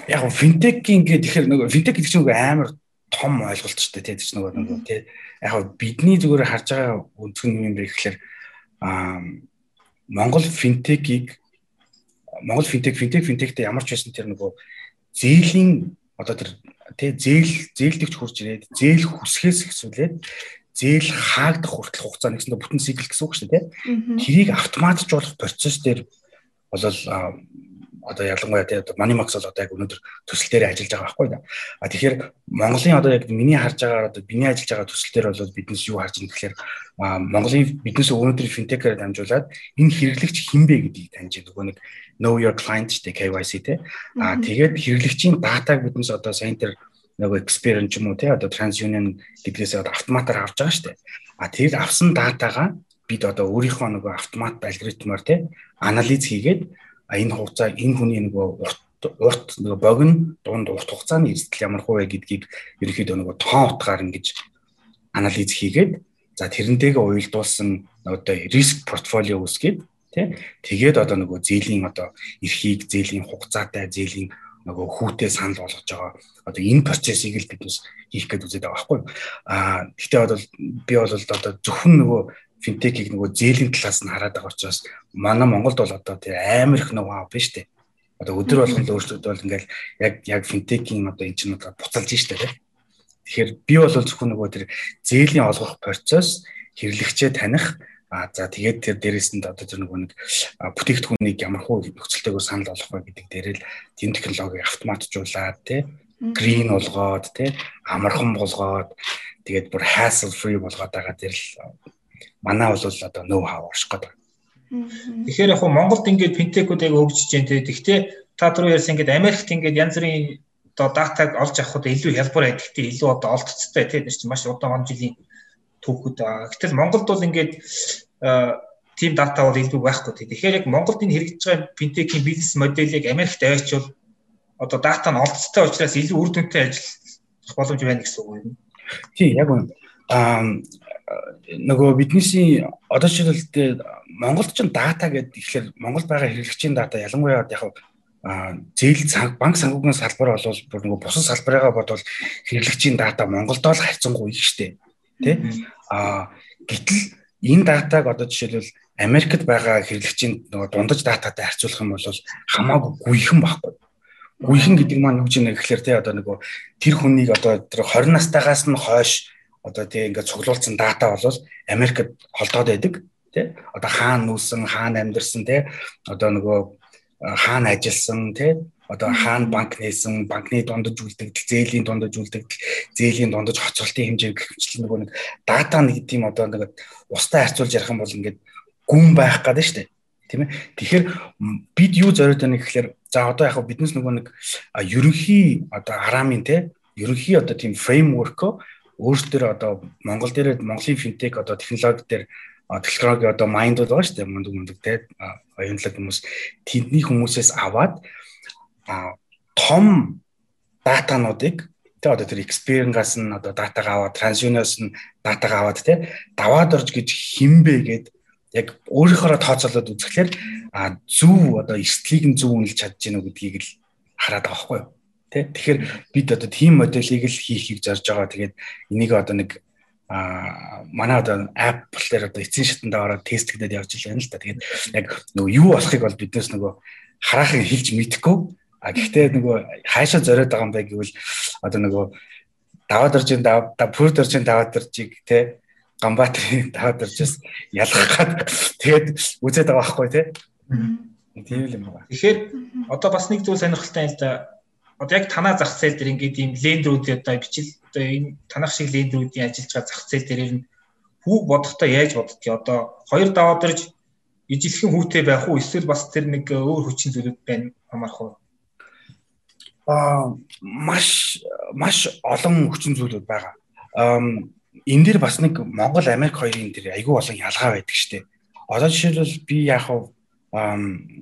яг финтекийн гэдэг тэгэхээр нөгөө финтек гэдэг чинь нөгөө амар том ойлголт шүү дээ тийм нөгөө нөгөө тийм яг бидний зүгээр харж байгаа өнцгөн юм бэ гэхээр аа Монгол финтекийг Монгол финтек финтек финтектэй ямар ч байсан тэр нөгөө зээлийн одоо тэр тий зээл зээлдэгч хурж ирээд зээл хүсгээс ихсүүлээд зээл хаагдах хүртэл хугацаа нэгсэндээ бүтэн цикл гэсэн үг шүү дээ тий. Тэрийг автоматжуулах процесс дээр болол одоо ялангуяа тий одоо money max бол одоо яг өнөөдөр төсөл дээр ажиллаж байгаа байхгүй да. А тэгэхээр Монголын одоо яг миний харж байгаагаар одоо биний ажиллаж байгаа төсөл дээр бол биднес юу харж байгаа тэгэхээр Монголын биднес өнөөдөр финтекээр дамжуулаад энэ хэрэглэгч хинбэ гэдгийг таньж нөгөө нэг know your client тэ KYC тэ. А тэгээд хэрэглэгчийн датаг биднес одоо сайн тэр нөгөө experience юм уу те одоо TransUnion гэдгээс автоматар авч байгаа шүү дээ. А тэр авсан датагаа бид одоо өөрийнхөө нөгөө автомат алгоритмаар те анализ хийгээд энэ хугацаа энэ хүний нөгөө урт урт нөгөө богино дунд урт хугацааны эрсдэл ямар хувэ гэдгийг ерөнхийдөө нөгөө тоон утгаар ингэж анализ хийгээд за тэрнтэйгээ уялдуулсан одоо риск портфолио үүсгээд тий тэгээд одоо нөгөө зээлийн одоо эрхийг зээлийн хугацаатай зээлийн нөгөө хүүтэй санал болгож байгаа. Одоо энэ процессыг л биднес хийх гээд үзээд байгаа байхгүй а гэхдээ одоо би бол одоо зөвхөн нөгөө финтекийг нөгөө зээлийн талаас нь хараад байгаа учраас манай Монголд бол одоо тий амар их нөгөө биш үү. Одоо өдөр болгон л өөрчлөлт бол ингээл яг яг финтекийн одоо эн чинь одоо буцалж штэ тий. Тэгэхээр би бол зөвхөн нөгөө тэр зээлийн олгох процесс хэрэглэгчээ таних А за тэгээд тэр дээрээс нь одоо тэр нөгөө нэг бүтээгдэхүүнийг ямар хуу нөхцөлтэйгөө санал болгох вэ гэдэг дээр л тийм технологиг автоматжуулаад тий green болгоод тий амархан болгоод тэгээд бүр hassle free болгоод байгаа дээр л манай бол одоо ноу хав орших гэдэг. Тэгэхээр яг Монголд ингээд финтекүүд яг өгчөж जैन те. Гэхдээ та түрүү ярьсан ингээд Америкт ингээд янз бүрийн одоо датаг олж авахд илүү хялбар байдагтай илүү одоо олдцтой те. Тэр чинь маш удаан жилийн түүхүүд. Гэтэл Монголд бол ингээд тийм дата бол илүү байхгүй те. Тэгэхээр яг Монголд энэ хэрэгжиж байгаа финтекийн бизнес моделийг Америкт аваачвал одоо дата нь олдцтой учраас илүү үр дүнтэй ажиллах боломж байна гэсэн үг юм. Тийм яг үнэ. Аа нөгөө биднийсийн одоо жишээлбэл Монголд ч дата гэдэг ихлээр Монголд байгаа хэрэглэгчийн дата ялангуяа яг зээл цаг банк санхүүгийн салбар бол бүр нөгөө бусад салбарыгаа бодвол хэрэглэгчийн дата Монголдоо л харьцангуй их штэ тий а гэтэл энэ датаг одоо жишээлбэл Америкт байгаа хэрэглэгчийн нөгөө дундаж дататай харьцуулах юм бол хамаагүй гүйхэн байхгүй. Гүйхэн гэдэг маань юу гэж нэ гэхээр тий одоо нөгөө тэр хүнийг одоо тэр 20 настайгаас нь хойш одоо тий ингээд цуглуулсан дата бол Америкт холдоод байдаг тий. Одоо хаана нүүсэн хаана амьдарсан тий. Одоо нөгөө хаана ажилласан тий. Одоо хаана банк нээсэн банкны дундаж үлдэгдэл зээлийн дундаж үлдэгдэл зээлийн дундаж хоцролтын хэмжээ гэвчлэн нөгөө нэг дата нэг тийм одоо нэг устаа харьцуулж ярих юм бол ингээд гүн байх гэдэг нь шүү дээ. Тийм ээ. Тэгэхээр бид юу зориод байна гэхээр за одоо яг биднес нөгөө нэг ерөнхий одоо арамын те ерөнхий одоо тийм фреймворк өөрсдөр одоо Монгол дээр Монголын финтек одоо технологи дээр технологи одоо майндууд байгаа шүү дээ мундаг мундаг те оюунлаг хүмүүс. Тэдний хүмүүсээс аваад том датануудыг тэ одоо тэр experience-аас нь одоо датаг аваад TransUnion-оос нь датаг аваад тэ даваад орж гэж хинбэ гэд яг өөрийнхоороо тооцоолоод үзэхлээр зөв одоо эрсдлийг нь зөв үнэлж чадж гэнэ гэдгийг л хараад байгаа байхгүй юу Тэ тэгэхээр бид одоо тийм моделийг л хийхийг зорж байгаа. Тэгээд энийг одоо нэг а манай одоо Apple дээр одоо эцсийн шатанда ороод тестлэгдээд явж байна л та. Тэгээд яг нөгөө юу болохыг бол биднээс нөгөө хараахан хэлж мэдэхгүй. А гэхдээ нөгөө хаашаа зориод байгаа юм бэ гэвэл одоо нөгөө даваад оржин дав пүр дөржин даваад дөржиг те гамбатрын даваад дөржээс ялгах гад тэгээд үзээд байгаа байхгүй те. Тийм л юм байна. Тэгэхээр одоо бас нэг зүйл сонирхолтой юм л да одоо яг танаа зах зээл дээр ингээд ийм лендрүүд одоо бичил одоо энэ танах шиг лендрүүдийн ажиллаж байгаа зах зээл дээр нь хүүг бодохдоо яаж боддгийг одоо хоёр даваад ирж ижилхэн хүүтэй байх уу эсвэл бас тэр нэг өөр хүчин зүйлүүд байна хамаарх уу аа маш маш олон хүчин зүйлүүд байгаа. Аа энэ дэр бас нэг Монгол Америк хоёрын дэр айгүй олон ялгаа байдаг дээ. Одоо жишээлбэл би яг аа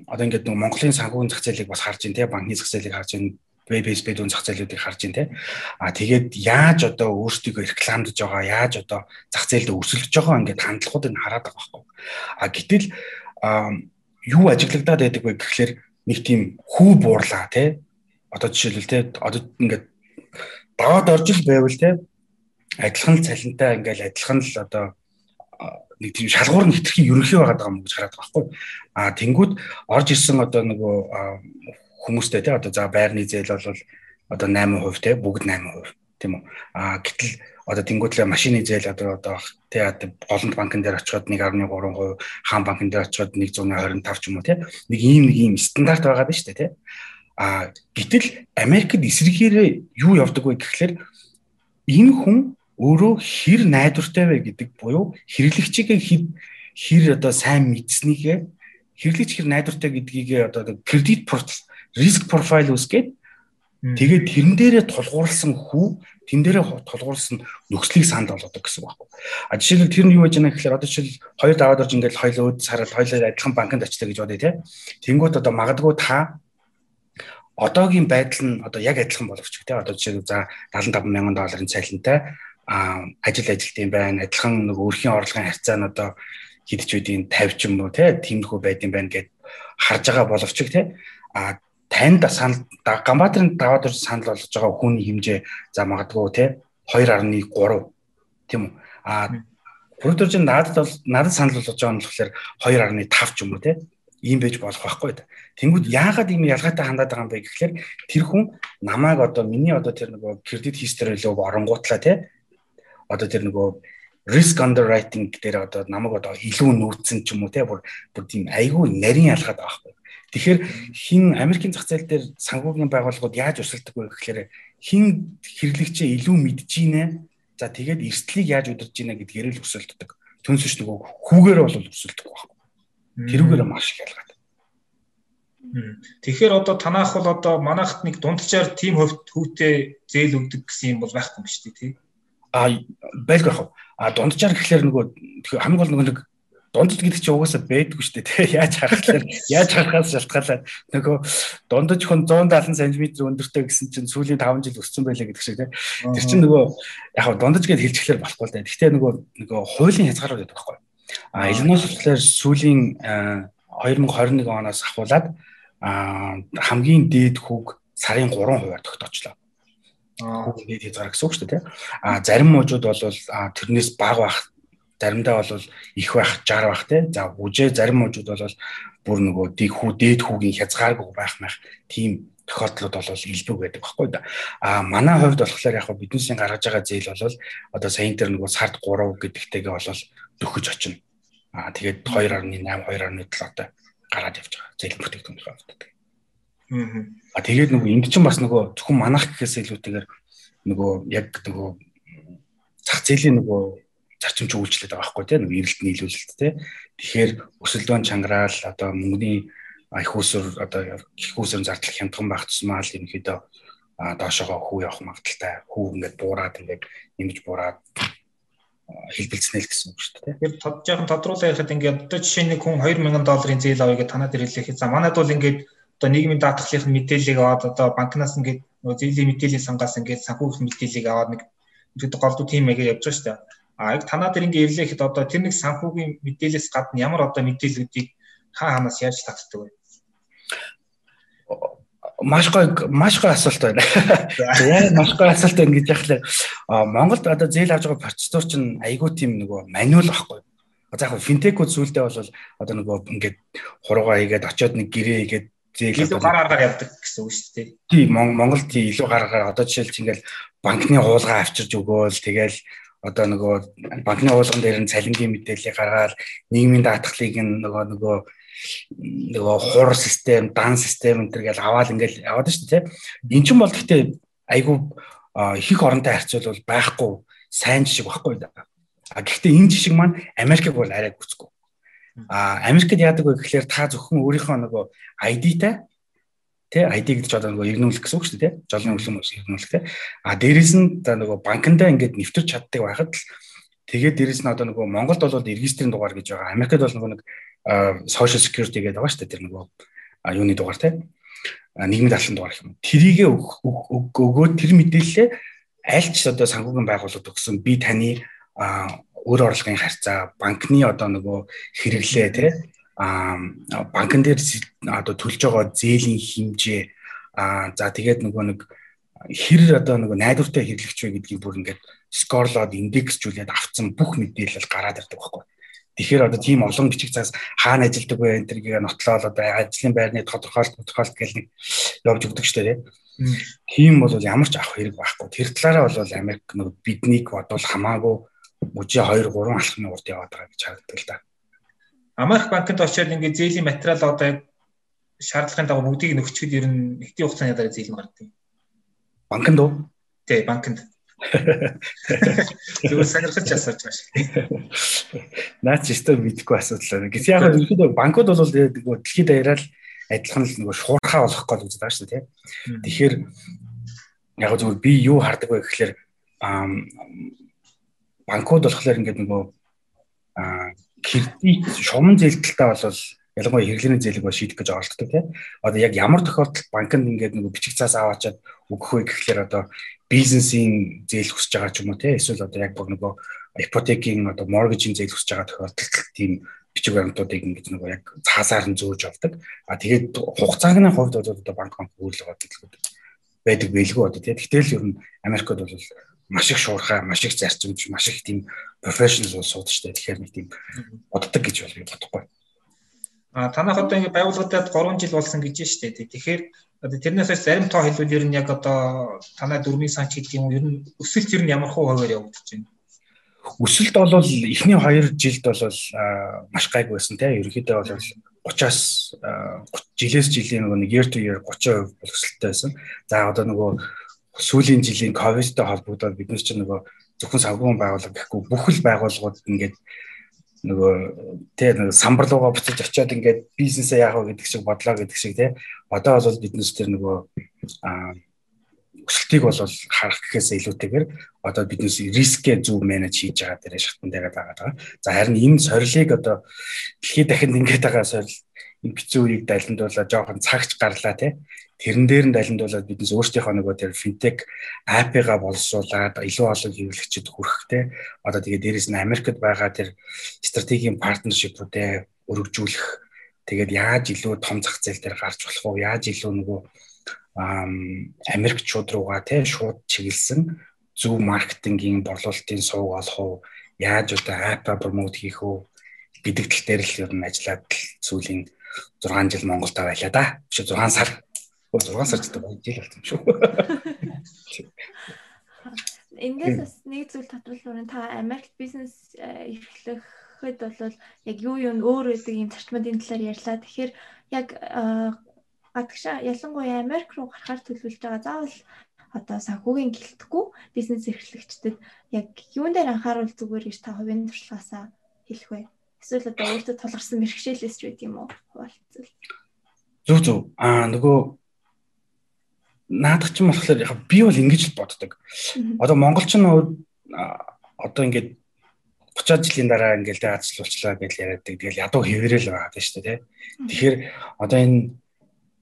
одоо ингээд нэг Монголын санхүүгийн зах зээлийг бас харж байна те банкны зах зээлийг харж байна бэбэс бэдүүн зах зээлүүдийг харж байна те. А тэгээд яаж одоо өөрсдийгөө рекламдж байгаа яаж одоо зах зээлд өрсөлдөж байгаа ингээд хандлагуудыг хараад байгаа байхгүй. А гэтэл юу ажиглагдаад байдаг вэ гэхлээр нэг тийм хүү буурлаа те. Одоо жишээлбэл те одоо ингээд даваад орж ил байвал те адилхан л цалинтай ингээд адилхан л одоо нэг тийм шалгуур нь хитрхи ерөнхий байгаа юм гэж хараад байгаа байхгүй. А тэнгууд орж ирсэн одоо нөгөө хүмүүстэй те одоо за байрны зээл бол одоо 8% те бүгд 8% тийм үү? А гэтэл одоо тэнгуүтлээ машины зээл одоо одоо тий голланд банкн дээр очиод 1.3%, хаан банкн дээр очиод 125 ч юм уу тий нэг ийм нэг ийм стандарт байгаа даа шүү дээ тий а гэтэл Америкт эсрэгээр юу явдаг вэ гэхлээр энэ хүн өөрөө хэр найдвартай вэ гэдэг буюу хэрэглэгчийг хэр хэр одоо сайн мэдснийгээ хэрэглэгч хэр найдвартай гэдгийг одоо кредит риск профайл үсгээд тэгээд тэрэн дээрээ тулгуурласан хүү тэн дээрээ тулгуурласан нөхцөлийг санд болгодог гэсэн үг байхгүй. А жишээлбэл тэр нь юу гэж яана гэхээр одоо жишээл хоёр даваад орж ингээд хоёул өөд сараад хоёулаа адилхан банкнд очтой гэж бодъё те. Тэнгүүд одоо магадгүй та одоогийн байдал нь одоо яг адилхан боловч те одоо жишээ за 75 мянган долларын цалинтай а ажил ажилт юм байна. Адилхан нэг өөрхийн орлогын харьцаа нь одоо хэд ч үдийн 50 ч юм уу те тиймэрхүү байд юм байна гэд харж байгаа боловч те а танд санал Ганбаатарын даваад орж санал болгож байгаа хүний хэмжээ за магадгүй те 2.3 тийм үү? А Бүрдөржин надад бол надад санал болгож байгаа нь болохоор 2.5 ч юм уу те? Ийм байж болох байхгүй да. Тэнгүүд яагаад ийм ялгаатай хандаад байгаа юм бэ гэхээр тэр хүн намайг одоо миний одоо тэр нөгөө кредит history лөө оронгуутлаа те? Одоо тэр нөгөө risk underwriting дээр одоо намайг одоо илүү нүүцсэн ч юм уу те? Бүр бүр тийм айгүй нарийн ялгаад байгаа байхгүй. Тэгэхээр хин Америкийн зах зээл дээр санхүүгийн байгууллагууд яаж өрсөлдөг вэ гэхээр хин хэрэглэгчээ илүү мэдж гинэ. За тэгээд эрсдлийг яаж удирж гинэ гэдгээр л өрсөлддөг. Түнсэж нөгөө хүүгээр бол өрсөлдөг байхгүй. Тэрүүгээр маш их ялгаад. Тэгэхээр одоо танах бол одоо манайхт нэг дунджаар тим хөвт хүүтэй зээл өгдөг гэсэн юм бол байхгүй юм шүү дээ тий. А байлгүй яг. А дунджаар гэхэлэр нөгөө хамгийн гол нөгөө нэг дундаж гэдэг чинь угаасаа байдгүй шүү дээ. Тий яаж харахаар яаж харахаас шалтгаалаад нөгөө дундаж хүн 170 см өндөртэй гэсэн чинь сүүлийн 5 жил өссөн байлаа гэдэг шиг тий тэр чинь нөгөө яг дундаж гэж хэлчихлээр болохгүй л да гэхдээ нөгөө нөгөө хуулийн хязгаарууд байдаг байхгүй а Иллинойс болохоор сүүлийн 2021 оноос ахуулаад хамгийн дээд хүүг сарын 3%-аар тогтоочлоо хүүгийн дээд хязгаар гэсэн үг шүү дээ тий а зарим мужууд бол тэрнээс бага байх заримдаа бол их байх 60 байх те за үжээ зарим мужууд бол бүр нөгөө дэг хүү дээд хүүгийн хязгааргүй байх мах тийм тохиолдлууд бол илбэг байдаг байхгүй да. А манай хувьд болохоор яг биднээсийн гаргаж байгаа зээл бол одоо саяын дээр нөгөө сард 3 гэдэгтэйгээ бол дөхөж очино. А тэгээд 2.8 2.7 одоо гараад явж байгаа. Зээл бүтээгдэхүүн хувьд. Аа. Тэгээд нөгөө энд чинь бас нөгөө зөвхөн манах гэхээс илүүтэйгээр нөгөө яг нөгөө зах зээлийн нөгөө зарчимч үйлчлээд байгаа байхгүй тийм нэг эрэлт нийлүүлэлт тийм тэгэхээр өсөлтөө чангараал одоо мөнгөний их усүр одоо их усүр зардал хямдхан байх тусмаа л ерөнхийдөө доошогоо хүү явах магадaltaй хүү ингээд буураад ингээд нэмж буураад хэлбэлцнэ л гэсэн үг шүү дээ. Тэгэхээр тод жоохон тодруулаа ярихад ингээд одоо жишээ нэг хүн 2000 долларын зээл авъя гэж танад хэлэхэд за манайд бол ингээд одоо нийгмийн даатгалын мэдээллийг аваад одоо банкнаас ингээд нөгөө зээлийн мэдээллийн сангаас ингээд санхүүгийн мэдээллийг аваад нэг ерөөд голдуу тим мэгээ явж байгаа шүү дээ. А яг танаа дээр ингээ ирлээхэд одоо тэр нэг санхүүгийн мэдээлэлс гадна ямар одоо мэдээллүүдийг хаа ханаас яаж татдаг вэ? маш гой маш гой асуулт байна. Яг маш гой асуулт байна гэж яхалаа. Монголд одоо зээл авж байгаа процедур чинь айгүй тийм нөгөө маниул байхгүй. За яг финтекүүд сүулдэ бол одоо нөгөө ингээд хуруугаа хийгээд очиод нэг гэрээ хийгээд зээл илүү гар аргаар явдаг гэсэн үг шүү дээ. Тийм Монголд илүү гар аргаар одоо жишээлбэл ингээл банкны уулгаа авчирж өгөөл тэгэл одоо нөгөө банкны уулган дээр нь цалингийн мэдээллийг гаргаад нийгмийн даатгалыг нөгөө нөгөө нөгөө хуур систем, дан систем энэ төр гэж аваад ингээл яваад шүү дээ. Эн чинь бол гэхдээ айгүй их оронтой харьцуул байхгүй сайн жишг байхгүй да. А гэхдээ энэ жишг маань Америкийг бол арай гүцэхгүй. А Америкт яадаг вэ гэхээр та зөвхөн өөрийнхөө нөгөө ID-тай Тэ ID гэдэг чинь одоо нөгөө иргэнүүлэх гэсэн үг шүү дээ. Жолны өглөө мөс иргэнүүлэх тэ. А дээрэс нь за нөгөө банкндаа ингээд нэвтэрч чаддаг байхад л тэгээд дээрэс нь одоо нөгөө Монголд бол регистрийн дугаар гэж байгаа. Америкт бол нөгөө нэг social security гэдэг байгаа шүү дээ. Тэр нөгөө юуны дугаар тэ. Нийгмийн дадлын дугаар гэх юм. Тэрийгэ өгөөд тэр мэдээлэлээ аль ч одоо санхүүгийн байгууллагад өгсөн би таны өөр орлогын харьцаа, банкны одоо нөгөө хэрэглээ тий а банкн дээр одоо төлж байгаа зээлийн хэмжээ а за тэгээд нөгөө нэг хэр одоо нөгөө найдвартай хэрэглэгч вэ гэдгийг бүр ингээд скорлоод индексжүүлээд авцсан бүх мэдээлэл гараад ирдэг байхгүй. Тэгэхээр одоо тийм олон бичиг цаас хаана ажилладаг вэ энэ тэргийг нотлоод одоо ажлын байрны тодорхойлт тодорхойлт гэл нэг явж өгдөг шүү дээ. Тийм бол ямар ч авах хэрэг байхгүй. Тэр талаараа бол Америк нэг биднийг бодвол хамаагүй мужи 2 3 алхмын урд яваад байгаа гэж харагддаг л да. Америк банкнд очиод ингээд зээлийн материал одоо шаардлагын дагуу бүгдийг нөхчөд ер нь хэдийн хугацааны дараа зээл гардаг. Банкнд уу? Тий, банкнд. Зүгээр сонирхож асууж байгаа шүү. Наач өстө мэдгүй асуудал. Гэвч яг ерөнхийдөө банкуд бол нөгөө дэлхийд даяараа л адилхан л нөгөө шуурхаа болох гэж үздэг шүү дээ. Тэгэхээр яг зүгээр би юу хардаг вэ гэхээр банкуд болохоор ингээд нөгөө кредит шугам зээлтэлтэй бол ялангуяа хэрэглээний зээлийг ба шийдэх гэж оролддог тийм. Одоо яг ямар тохиолдолд банкнд ингээд нөгөө бичиг цаас аваачаад өгөх вэ гэхлээр одоо бизнесийн зээл хүсэж байгаа ч юм уу тийм. Эсвэл одоо яг бүр нөгөө ипотекийн одоо mortgage-ийн зээл хүсэж байгаа тохиолдолд тийм бичиг баримтуудыг ингэж нөгөө яг цаасаар нь зөөж авдаг. А тэгээд хугацааны хувьд одоо банк банк үйлгүүд байдаг байлгүй одоо тийм. Гэтэл ер нь Америкт бол маш их шуурхай, маш их зарчимж, маш их тийм профешнл ус сууд штэ. Тэгэхээр нэг тийм боддог гэж бол би бодохгүй. А танах одоо ингэ байгууллагад 3 жил болсон гэж штэ. Тэгэхээр одоо тэрнээс хойш зарим тоо хэлбэл ер нь яг одоо танай дөрмийн санч гэдэг юм ер нь өсөлт ер нь ямар хуу хуваар явагдаж байна? Өсөлт бол эхний 2 жилд бол маш гайг байсан тийм. Ерөнхийдөө бол 30-аас жилээс жилийн нөгөө year to year 30% өсөлттэй байсан. За одоо нөгөө сүүлийн жилийн ковидтай холбогдоод бид нар чинь нөгөө зөвхөн санхүүгийн байгууллага гэхгүй бүх л байгууллагууд ингээд нөгөө тэ нэг самбарлууга буцаж очиод ингээд бизнесээ яах вэ гэдэг шиг бодлоо гэдэг шиг тэ одоо бол биднес тэр нөгөө өсөлтийг бол харах гэхээс илүүтэйгээр одоо биднес рискээ зөв менеж хийж байгаа дээр шатан дээр байгаа. За харин энэ сорилыг одоо дэлхийд дахинд ингээд байгаа сорил энэ бицүү үеийг дайландуулаад жоохон цагч гарлаа тий тэрэн дээр нь дайландуулаад биднес өөрсдийнхөө нөгөө тэр финтек аппига боловсруулад илүү олон хэрэглэгчид хүрэхтэй одоо тэгээ дээрэс нь Америкт байгаа тэр стратегийн партнершипүүдээ өргөжүүлэх тэгээд яаж илүү том зах зээл дээр гарч болох уу яаж илүү нөгөө Америкчууд руугаа тий шууд чиглэсэн зөв маркетингийн борлуулалтын сувг олох уу? Яаж одоо аппа промот хийх үү? Гэдэг тал дээр л ер нь ажиллаад сүүлийн 6 жил Монголд байлаа да. Биш 6 сар 6 сар ч гэдэг жил болсон шүү. Эндээс бас нэг зүйл тодруулбал та Америкт бизнес э, эрхлэхэд бол яг юу юу өөр байдаг юм зарчмуудын талаар ярьлаа. Тэгэхээр яг э, гадагшаа ялангуяа Америк руу гарахаар төлөвлөж байгаа заавал одоо санхүүгийн гэлтэхгүй бизнес эрхлэгчдэд яг юун дээр анхааруул зүгээр гэж та хувийн туршлагаасаа хэлэх вэ? Эсвэл одоо өөртөө тулгарсан мэрэгчлээс ч байд юм уу? Хуваалцвал. Зүг зүг. Аа нөгөө наадах ч юм болохоор яг би бол ингэж л боддог. Одоо монголч нь одоо ингээд 30 жилийн дараа ингээд ажлуулчлаа гэж яриаддаг. Тэгэл ядуу хэврэл байгаа шүү дээ. Тэгэхээр одоо энэ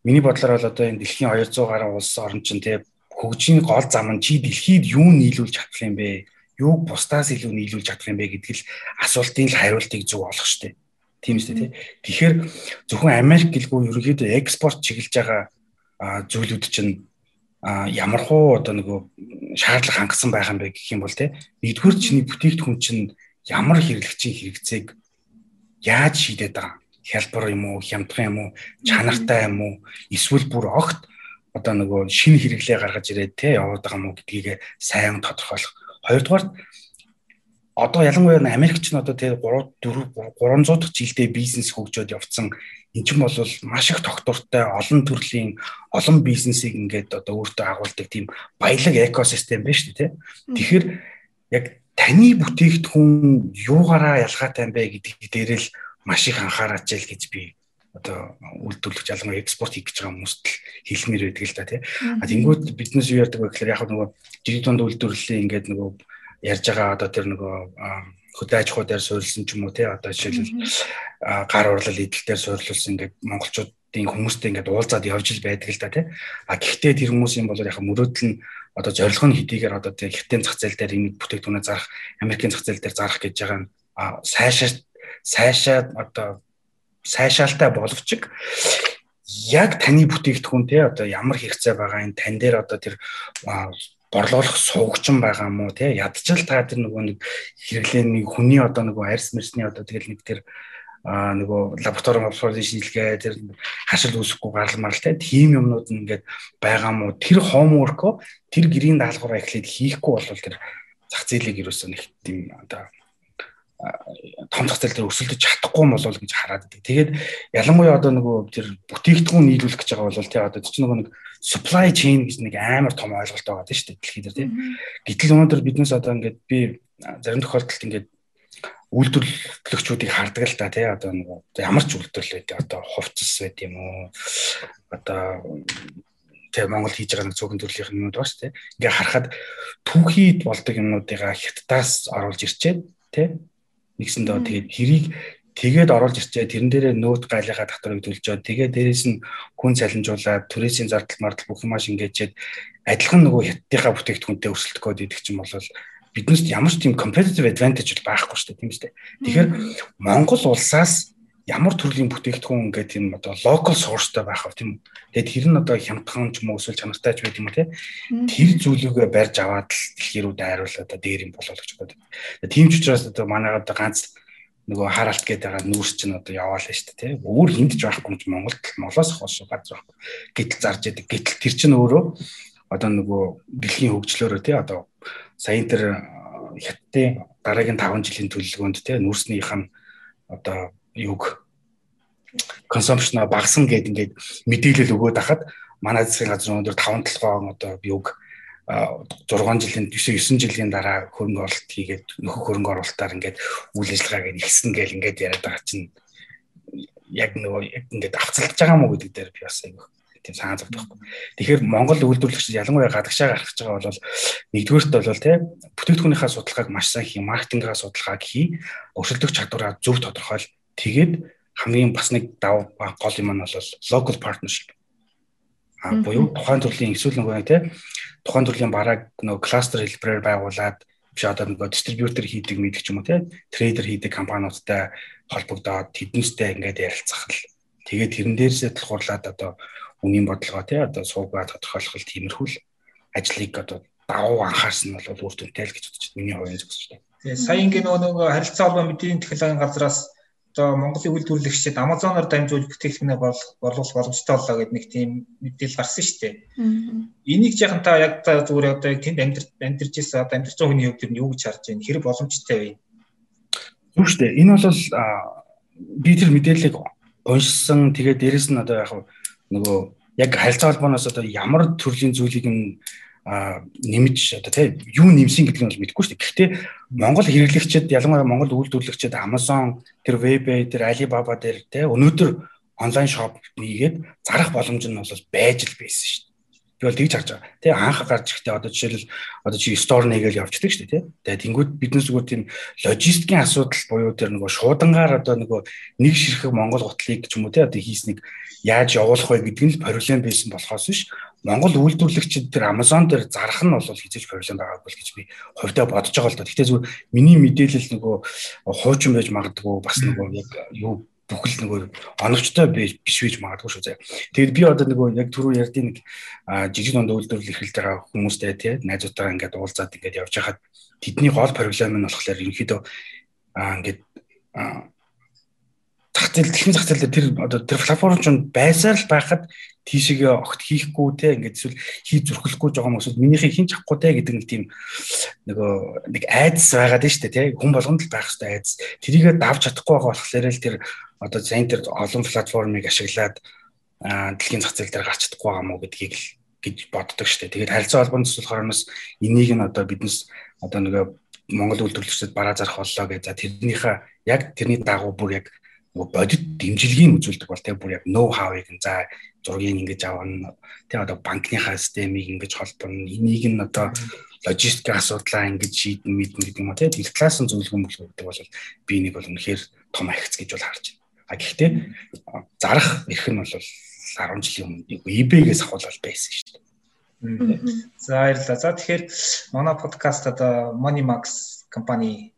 миний бодлоор бол одоо энэ дэлхийн 200 гаруй улс орн чинь те хөгжийн гол зам нь чи дэлхийд юу нийлүүлж чадах юм бэ? Юуг бусдаас илүү нийлүүлж чадах юм бэ гэдэг л асуултын л хариултыг зөв олох шүү дээ. Тийм шүү дээ. Тэгэхээр зөвхөн Америк гэлгүй ерөнхийдөө экспорт чиглэж байгаа зүйлүүд чинь ямархуу одоо нөгөө шаардлага хангасан байх юм бэ гэх юм бол те нэгдүгээр чиний бүтээгдэхүүн чинь ямар хэрэглэгчийн хэрэгцээг яаж шийдээд байгаа? Хялбар юм уу хямдхан юм уу чанартай юм уу эсвэл бүр огт одоо нөгөө шинэ хэрэглээ гаргаж ирээд те яваад байгаа юм уу гэдгийг сайн тодорхойлох. Хоёрдугаар одоо ялангуяа Америкч нь одоо тэгээ 3 4 300 дахь жилдээ бизнес хөгжөөд явцсан. Эн чинь бол маш их тогтвортой олон төрлийн олон бизнесийг ингээд одоо өөртөө агуулдаг тийм баялаг экосистем байна шүү дээ тэгэхээр яг таны бүтээгдэхүүн юугаараа ялгаатай юм бэ гэдэг дээр л маш их анхаараач ял гэж би одоо үйлдвэрлэгч ялангуяа экспорт хийх гэж байгаа хүмүүст л хэлмээр байдаг л да тий. А тэнгууд биднес юу яадаг вэ гэхээр яг нөгөө жирийн дунд үйлдвэрлэлийн ингээд нөгөө ярьж байгаа одоо тэр нөгөө хөдөө аж ахуй дээр суурилсан ч юм уу тий одоо жишээлбэл гар урлал идэл дээр суурилсан ингээд монголчуудын хүмүүстэй ингээд уулзаад явж ил байдаг л да тий. А гэхдээ тэр хүмүүсийн бол яг мөрөөдөл нь одоо зорилго нь хэдийгээр одоо тий хятадын зах зээл дээр энэ бүтээгдэхүүнээ зарах, Америкийн зах зээл дээр зарах гэж байгаа нь сайшаа сайшаа одоо сайшаалтай боловч яг таны бүтээгдэхүүн те одоо ямар хэрэгцээ байгаа энэ тань дээр одоо тэр борлуулах суугчин байгаа мó те? Ядчил та тэр нөгөө нэг хэрэглээний хүний одоо нөгөө арьс мэрсний одоо тэгэл нэг тэр а нөгөө лаборатори лаборатори шийдэлгээ тэр хашил үүсэхгүй гарал марал те? Тийм юмнууд нь ингээд байгаа мó тэр homework тэр гэрийн даалгавраа эхлээд хийхгүй бол тэр зах зээлийг юусэн нэг тийм одоо том зах зээл дээр өрсөлдөж чадахгүй юм болов гэж хараад байдаг. Тэгээд ялангуяа одоо нөгөө тэр бүтээгдэхүүн нийлүүлэх гэж байгаа бол тий одоо чинь нөгөө нэг supply chain гэж нэг амар том ойлголт байгаа тийм шүү дээ дэлхийд тий. Гэтэл өнөөдөр биднээс одоо ингээд би зарим тохиолдолд ингээд үйлдвэрлэгчүүдийг хардаг л да тий одоо нөгөө ямар ч үйлдвэрлэл байдаг одоо хувцас байт юм уу одоо тэгээ Монгол хийж байгаа нэг цөөхөн төрлийн юмнууд ба шүү дээ. Ингээ харахад түүхийд болдог юмнуудыгаа хятадаас оруулж ирчээд тий Нэгсэндээ тэгээд хэрийг тэгээд оруулж ирчээ. Тэрэн дээрээ нөт гайлгаа татварыг төлжөө тэгээд дээрээс нь хүн цалинжуулаад түрээсийн зардал мардал бүх юмаш ингээчээд адилхан нөгөө хятадынхаа бүтээгдэхүүнтэй өрсөлдөх код идэх чинь бол биднээс ямар ч тийм competitive advantage байхгүй шүү дээ. Тийм үстэй. Тэгэхээр Монгол улсаас ямар төрлийн бүтээгдэхүүн гэдэг юм одоо local sourceтай байх вэ тийм үү. Тэгээд тэр нь одоо хямдхан ч юм уу эсвэл чанартай ч байт юм уу тийм. Тэр зүйлүүгээ барьж аваад л дэлхий рүү дайруулаад одоо дээр юм болоо гэж боддог. Тийм ч учраас одоо манайгаад ганц нөгөө хараалт гэдэг байгаа нүүрс чинь одоо яваалаа шүү дээ тийм. Өөр хинд ч байхгүй юм Монголд молоос хойш газар байхгүй. Гэтэл зарж яадаг. Гэтэл тэр чинь өөрөө одоо нөгөө дэлхийн хөгжлөөрөө тийм одоо саяын тэр хятадын дараагийн 5 жилийн төлөвлөгөөнд тийм нүүрснийх нь одоо юг консумпшн багсан гэдэг ингээд мэдээлэл өгөөд хахад манай засгийн газар өнөөдөр 5 толгоон одоо юг 6 жилийн 9 жилийн дараа хөрөнгө оруулалт хийгээд нөхөх хөрөнгө оруулалтаар ингээд үйл ажиллагаа гээд ихсэн гээл ингээд яриад байгаа чинь яг нөгөө яг ингээд авцалж байгаа мó гэдэг дээр би бас айгүйх тийм санаа зовдог байхгүй. Тэгэхээр Монгол үйлдвэрлэгч ялангуяа гадагшаа гаргаж байгаа бол нэгдүгээрт бол тийм бүтээгдэхүүнийхээ судалгааг маш сайн хий, маркетингийн судалгааг хий, өршөлдөх чадвараа зөв тодорхойл Тэгээд хамгийн бас нэг дав гол юм нь бол local partnership. А буюу тухайн төрлийн эсвэл нөгөө тий тухайн төрлийн бараг нөгөө кластер хэлбэрээр байгуулад биш одоо нөгөө дистрибьютор хийдэг мэдэх ч юм уу тий трейдер хийдэг компаниудтай холбогдоод тэднээстэй ингээд ярилцах л тэгээд тэрэн дээрсээ тулгуурлаад одоо үнийн бодлогоо тий одоо суугаад тодорхойлох л тиймэрхүү л ажлыг одоо давуу анхаарсан нь бол үр дүнтэй л гэж бодож байна. Миний хувийн байна. Тэгээ сая ингээ нөгөө нөгөө харилцаа холбоо мэдээллийн технологийн газраас одоо Монголын үйлдвэрлэгчид Amazon-оор дамжуулж бүтээгдэхүүнээ борлуулах боломжтой боллоо гэдэг нэг тийм мэдээлэл гарсан шүү дээ. Энийг жаахан та яг та зүгээр одоо тэнд амьд амьдарч ирсэн одоо амьдарч байгаа хүний хувьд юу гэж харж байна? Хэрэг боломжтой вэ? Зүг шүү дээ. Энэ бол би тэр мэдээллийг уншсан. Тэгээд дээрэс нь одоо яг нөгөө яг харилцаа холбооноос одоо ямар төрлийн зүйлийг нь нэмж одоо тийм юу нэмсэн гэдгийг бол мэдэхгүй шүү дээ. Гэхдээ Монгол хэрэглэгчид ялангуяа Монгол үйлдвэрлэгчид Amazon, тэр eBay, тэр Alibaba дээр тийм өнөөдөр онлайн шоп нээгээд зарах боломж нь бол байж л байсан шүү дээ. Би бол тэгж харж байгаа. Тэгээ анх гарч ихдээ одоо жишээлбэл одоо чи стор нэгээл явчихдаг шүү дээ тий. Тэгээ тэнгууд биднес зүгээр тийм логистикийн асуудал буюу тэр нөгөө шуудангаар одоо нөгөө нэг ширхэг Монгол гутлыг ч юм уу тий одоо хийснийг яаж явуулах вэ гэдэг нь проблем байсан болохоос биш Монгол үйлдвэрлэгчид тэр Amazon дээр зарах нь бол хизээж проблем байгаагүй гэж би хувьдаа бодож байгаа л да. Гэхдээ зүгээр миний мэдээлэл нөгөө хуучин байж магадгүй бас нөгөө яг юу бүхэл нөгөө оновчтой биш байж магадгүй шүү зэ. Тэгээд би одоо нөгөө яг түрүү ярьдیں۔ нэг жижиг дунд үйлдвэрлэл эрхэлж байгаа хүмүүстэй тий найзуудтайгаа ингээд уулзаад ингээд явж хахад тэдний гол проблем нь болохоор ерөнхийдөө ингээд зах зээл дэлхийн зах зээл дээр тэр одоо тэр платформ ч байсаар л байхад тийшээгээ огт хийхгүй те ингээд эсвэл хий зүрхлэхгүй юм эсвэл минийхийг хин чахгүй те гэдэг нэг тийм нөгөө нэг айдас байгаад штэ те. Хүн болгонд л байх хэрэгтэй айдас. Тэрийгээ давж чадахгүй байгаа болохоор л тэр одоо зайн тэр олон платформыг ашиглаад дэлхийн зах зээл дээр гарч чадахгүй байгаа мó гэдгийг л гэж боддог штэ. Тэгээд харилцаа холбооны төсөл хороноос энийг нь одоо биднес одоо нөгөө Монгол үйлдвэрлэгчид бараа зарах боллоо гэж. За тэрнийхээ яг тэрний дагуу бүр яг бодит дэмжлэгийг үзүүлдэг бол тэг бүр яг ноу хавыг за зургийг ингэж авна тэг одоо банкныхаа системийг ингэж холбоно энийг нь одоо логистикийн асуудлаа ингэж шийдэн мэднэ гэдэг юм а тэг их классын зөвлөгөө мөлгөдөг бол би нэг бол үнэхээр том ахиц гэж бол харж байна. А гэхдээ зарах эрх нь бол 10 жилийн өмнө eBay-гээс авахул байсан шүү дээ. За баярлалаа. За тэгэхээр манай подкаст одоо Moneymax компани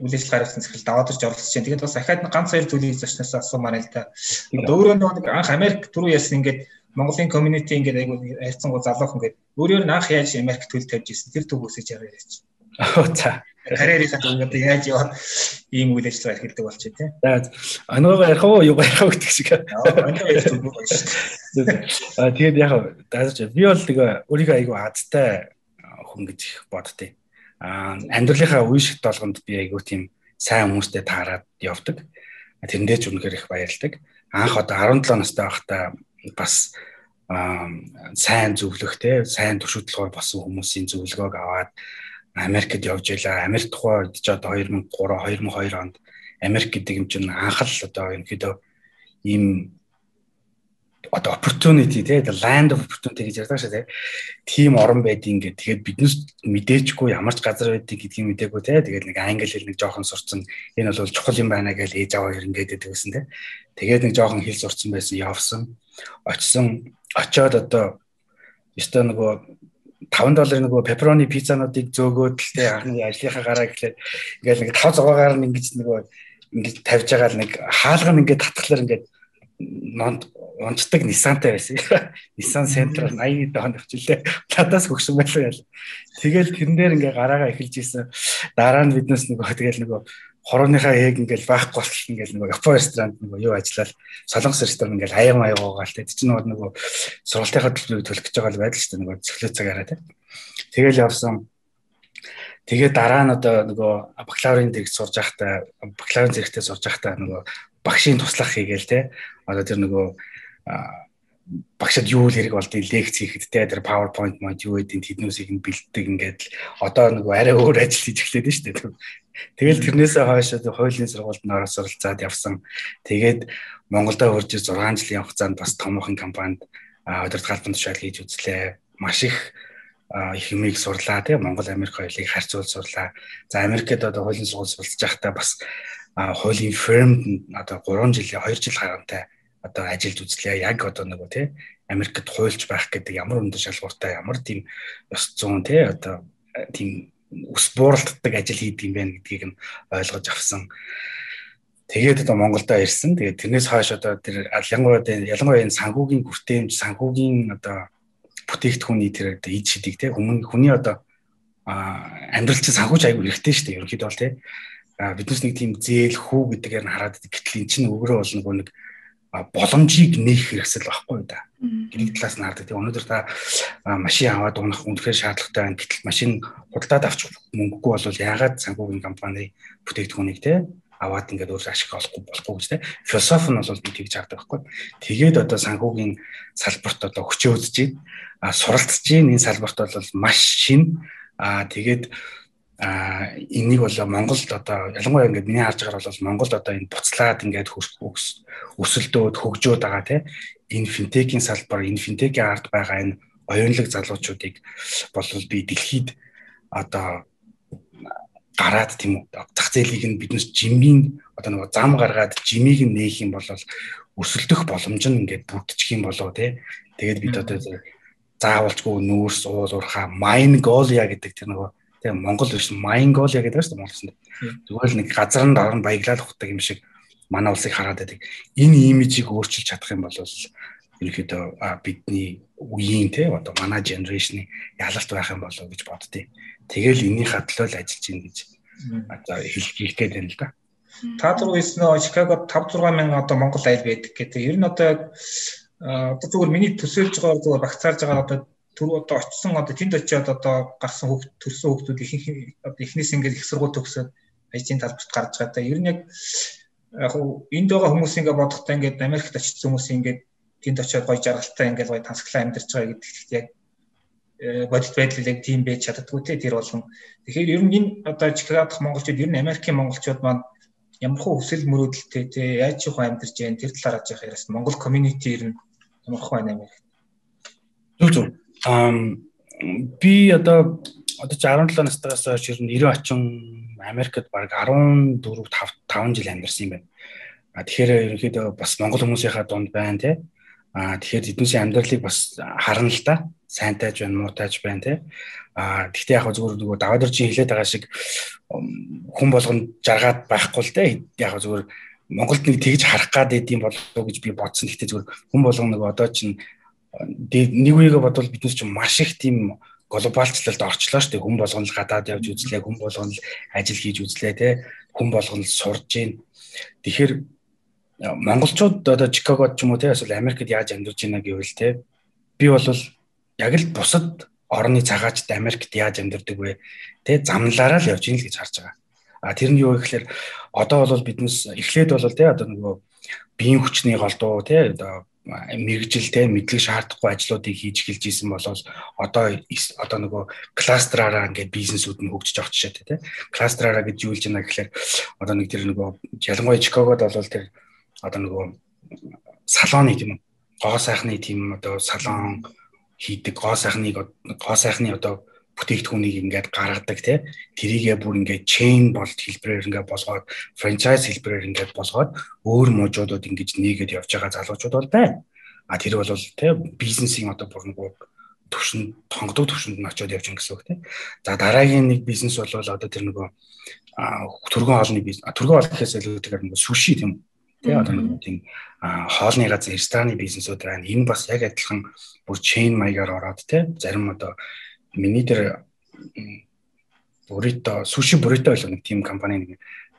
үйл ажиллагаа хариуцсан захирал даваад ирж оролцож байна. Тэгээд бас ахаад ганц хоёр зүйлийг зочноос асуумаар л да. Өөрөө нэг анх Америк түрүү ярьсан ингээд Монголын community ингээд айгу хайрцангуй залуухан ингээд өөрөөр нь анх яаж Америк төл тавьж ирсэн тэр төг үсэж яриач. За карьерийнхаа төвөнд яаж яваад ийм үйл ажиллагаа эрхэлдэг болчих тий. За ангаа ярих уу юу ярих уу гэдэг шиг. Аа тэгээд яг дааж би бол нэг өөрийгөө айгу азтай хүн гэж боддتي. Аа амьдралынхаа үе шиг толгонд би айгу тийм сайн хүмүүстэй таарад явдаг. Тэрэндээ ч үнэхээр их баярлдаг. Анх одоо 17 настай байхдаа бас сайн зөвлөх те сайн туршлагаар болсон хүмүүсийн зөвлөгөөг аваад Америкт явж байлаа. Америк тухай ч одоо 2003 2002 онд Америк гэдэг юм чинь анх л одоо ерөнхийдөө ийм одоо opportunity тий land of opportunity гэж ярьдаг шээ тий. Тим орон байдгийн ингээд тэгээд биднес мэдээчгүй ямар ч газар байдгийг гэдгийг мдээгүй тий. Тэгээд нэг англи хэл нэг жоохон сурцсан энэ бол чухал юм байна гэж ээж аваа ингээд өгсөн тий. Тэгээд нэг жоохон хэл сурцсан байсан явсан. Очсон очоод одоо ёстой нөгөө 5 долларын нөгөө пепперони пиццануудыг зөөгөөд л те анхны ажлынхаа гараа гэхлээр ингээл нэг 5 6-аар нь ингэж нөгөө ингэж тавьж байгаа л нэг хаалга нь ингээд татхлаар ингээд унцдаг Nissan-тай байсан. Nissan Sentra 80 доонд очилээ. Надаас хөгсөн байлаа яа. Тэгэл тэрэн дээр ингээ гараагаа эхэлж исэн. Дараа нь биднес нөгөө тэгэл нөгөө хорооныхаа яг ингээл байхгүй болтол ингээл нөгөө Япон ресторанд нөгөө юу ажиллаад солонгос ресторан ингээл аян аягаа гаал тэ чинь нөгөө сургалтынхаа төлөвийг төлөх гэж байгаа л байдал шүү дээ нөгөө цэглээ цагаараа тэ тэгэл явсан тэгээ дараа нь одоо нөгөө бакалаврын зэрэг сурж байхдаа бакалаврын зэрэгтээ сурж байхдаа нөгөө багшийн туслах хийгээл тэ одоо тэр нөгөө багшад юу л хэрэг болдгийг лекц хийхэд те тэр PowerPoint мод юу гэдэг тэднүүсийг нь бэлддэг ингээд одоо нөгөө арай өөр ажил хийж эхлэв дээ шүү дээ. Тэгэл тэрнээсээ хойш хуулийн сургуульд нь орос оролцоод явсан. Тэгээд Монголдо хурж 6 жилийн хугацаанд бас томоохон компанид удирдлагын тушаал хийж үзлээ. Маш их их юмыг сурлаа тийм Монгол Америк хоёрыг харьцуул сурлаа. За Америкт одоо хуулийн сургууль суралцж байхдаа бас хуулийн фирмд одоо 3 жилийн 2 жил харантай одоо ажиллаж үзлээ. Яг одоо нөгөө тий Америкт хуульч байх гэдэг ямар өндөр шалгууртай ямар тийм ёс зүйн тий одоо тийм ус бууралддаг ажил хийдэг юм байна гэдгийг нь ойлгож авсан. Тэгээд одоо Монголдо ирсэн. Тэгээд тэрнээс хойш одоо тэр ялангуяа ялангуяа энэ санхүүгийн хүртээмж, санхүүгийн одоо бүтээгдэхүүний тэр одоо ид шидийг те хүмүүс хүний одоо амьдрал чинь санхүүж айгүй хэрэгтэй шүү дээ. Ерөнхийдөө бол те биднес нэг тийм зээл хүү гэдгээр нь хараад гэтэл эн чинь өөрөө бол нөгөө нэг боломжийг нээх хэрэгсэл байхгүй да. Гэрэг талаас нь хардаг. Өнөөдөр та машин аваад унах үнэхээр шаардлагатай байна. Гэтэл машин худалдаад авчих мөнгөгүй бол яагаад санхүүгийн компани бүтээгдэхүүнийг те аваад ингээд өөр ашиг олохгүй болохгүй гэж те. Философи нь бол би тэгж хардаг байхгүй. Тэгээд одоо санхүүгийн салбарт одоо үзэж байна. А суралцж байна. Энэ салбарт бол маш шин. А тэгээд а энийг бол Монголд одоо ялангуяа ингээд миний харж байгаагаар бол Монголд одоо энэ буцлаад ингээд өсөлдөөд хөгжөөд байгаа тийм энэ финтекийн салбар энэ финтекийн ард байгаа энэ оюунлаг залуучуудыг бол би дэлхийд одоо гараад тийм үү зах зээлийг нь биднес жимийн одоо нэг зам гаргаад жимийг нь нээх юм бол өсөлдөх боломж нь ингээд бүрдчих юм болоо тий тэгээд бид одоо заавалчгүй нүүрс уул уурхаа майн голия гэдэг тэр нөгөө Тэгээ Монгол биш Майнголиа гэдэг шүү дээ Монголсонд. Зүгээр л нэг газар нь дараа нь баяглал ухдаг юм шиг манай улсыг хараад байдаг. Энэ имижийг өөрчилж чадах юм бол ерөнхийдөө бидний үеийн те одоо манай генерашны ялалт байх юм болов гэж боддتي. Тэгэл энэний хадлал ажиллаж ийн гэж одоо хэлэх гээд байна л да. Та түрүү хэлсэн Чикагод 5 6 мянган одоо Монгол айл байдаг гэдэг. Ер нь одоо одоо зүгээр миний төсөөлж байгаа зүгээр багцаарж байгаа одоо түрүү одоо очсон одоо тэнд очиод одоо гарсан хүүхд төрсэн хүүхдүүд ихэнх одоо эхнээс ингээд их сургууль төгсөөд ажлын талбарт гарч байгаа. Тэр нь яг яг энд байгаа хүмүүс ингээд бодохдоо ингээд Америкт очсон хүмүүс ингээд тэнд очиод гоё жаргалтай ингээд гоё тансаглаа амьдарч байгаа гэдэгт яг э, бодит байдал яг тийм байж чаддгүй те тэр болгон. Тэгэхээр ер нь энэ одоо Чикагодох монголчууд ер нь Америкийн монголчууд маань ямархуу хүсэл мөрөөдөлтэй те яаж их амьдарч जैन тэр талаар ажих яриас Монгол community ер нь ямархуу байна юм ярих. Зүг зүг. Ам би одоо одоо 17 настайгаас хойш ер нь 90 очин Америкт баг 14 5 5 жил амьдарсан юм байна. А тэгэхээр ерөнхийдөө бас монгол хүмүүсийнхаа дунд байна те. А тэгэхээр эднийсийн амьдралыг бас харна л та. Сайнтайж байна, муутайж байна те. А гэхдээ яг зүгээр нөгөө даваад орчин хэлээд байгаа шиг хүн болгонд жаргаад байхгүй л те. Яг зүгээр Монголд нэг тэгж харах гад идэм болов уу гэж би бодсон. Гэхдээ зүгээр хүн болгоно нөгөө одоо чинь нэг үеигээ бодвол биднес чинь маш их тийм глобалчлалд орчлоо шүү дээ. Хүн болгоно л гадаад явж үзлээ, хүн болгоно л ажил хийж үзлээ те. Хүн болгоно л сурж гин. Тэгэхээр монголчууд одоо Чикагод ч юм уу те эсвэл Америкт яаж амьдарч байна гэвэл те би бол яг л бусад орны цагаачд Америкт яаж амьдардаг вэ те замналаараа л явж ийн л гэж харж байгаа. А тэр нь юу гэхээр одоо бол биднес эхлээд бол те одоо нөгөө биеийн хүчний голдуу те одоо мэрэгжил те мэдлэг шаардахгүй ажлуудыг хийж эхэлж исэн болол одоо одоо нөгөө кластераараа ингээд бизнесүүд нь хөгжиж авах жишээтэй те кластераараа гэж юу хэлж байна гэхээр одоо нэг тэр нөгөө ялангуяа Чикагод бол тэр одоо нөгөө салооны тийм гоо сайхны тийм одоо салон хийдэг гоо сайхныг гоо сайхны одоо бүтээгдэхүүнийг ингээд гаргадаг тий тэрийгээ бүр ингээд чейн болт хэлбэрээр ингээд болгоод франчайз хэлбэрээр ингээд болгоод өөр мужуудад ингээд нийгээд явж байгаа залуучууд бол байна. А тэр бол тий бизнесийн одоо бүр нөгөө төвшин тонгодог төвшөнд нь очиод явж байгаа гэсэн үг тий. За дараагийн нэг бизнес бол одоо тэр нөгөө түргэн хоолны бизнес түргэн хоол гэхээс илүү тэгэхээр нөгөө суши тийм тий одоо тийм хоолны газар рестораны бизнесүүд байна. Энэ бас яг адилхан бүр чейн маягаар ороод тий зарим одоо миний дээр бурито суши бурито байлаа нэг тийм компани нэг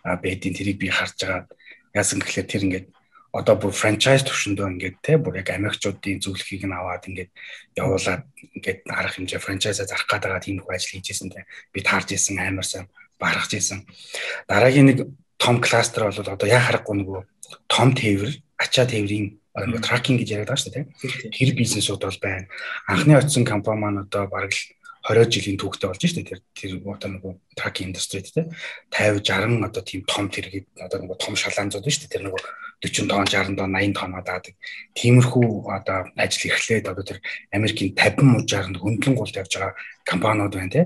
бэдийн тэрийг би харж байгаа. Яасан гэхлээр тэр ингээд одоо бүр франчайз төвшөндөө ингээд те бүр яг Америкчуудын зөвлөхийг нь аваад ингээд явуулаад ингээд арга хэмжээ франчайзаа зарах гэдэг тийм их ажил хийжсэн те би таарж исэн амар сайн баргаж исэн. Дараагийн нэг том кластер бол одоо яа харахгүй нөгөө том тээвэр, ачаа тээврийн нөгөө тракинг гэж яриад байгаа шүү дээ. Тэр бизнесүүд бол байна. Анхны очсон компани маань одоо бараг л 20 жилийн түүхтэй болж штэ тэр тэр одоо нөгөө тракинг индустрид те 50 60 одоо тийм том тэрэг одоо нөгөө том шалаанзууд штэ тэр нөгөө 40 тонн 60 тонн 80 тонноо даадаг. Тиймэрхүү одоо ажил эхлээд одоо тэр Америкийн 50 мужаарнд хөндлөн гулд явж байгаа компаниуд байна те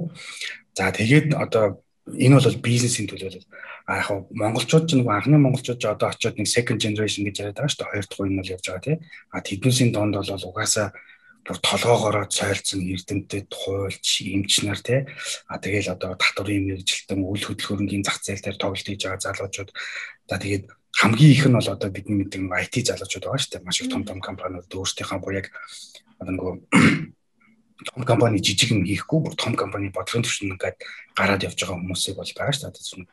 за тэгээд одоо энэ бол бизнесийн төлөө а яг монголчууд ч нэг анхны монголчууд одоо очиод нэг second generation гэж яриад байгаа шүү дээ. Хоёр дахь үе нь бол явж байгаа тий. А тэднээсийн донд бол угаасаа бүр толгоогоороо цойлцсон эрдэмтэд хуульч эмч нар тий. А тэгэл одоо татврын мэрэгжилтэн үйл хөдөлгөөнгийн зах зээл дээр тоглолт хийж байгаа залуучууд. За тэгээд хамгийн их нь бол одоо бидний мэддэг IT залуучууд байгаа шүү дээ. Маш их том том компаниуд өөрсдийнхөө бүр яг одоо нөгөө том компани жижиг юм хийхгүй бүр том компани бодлогын түвшинд ингээд гараад явж байгаа хүмүүсийг бол байгаа шүү дээ.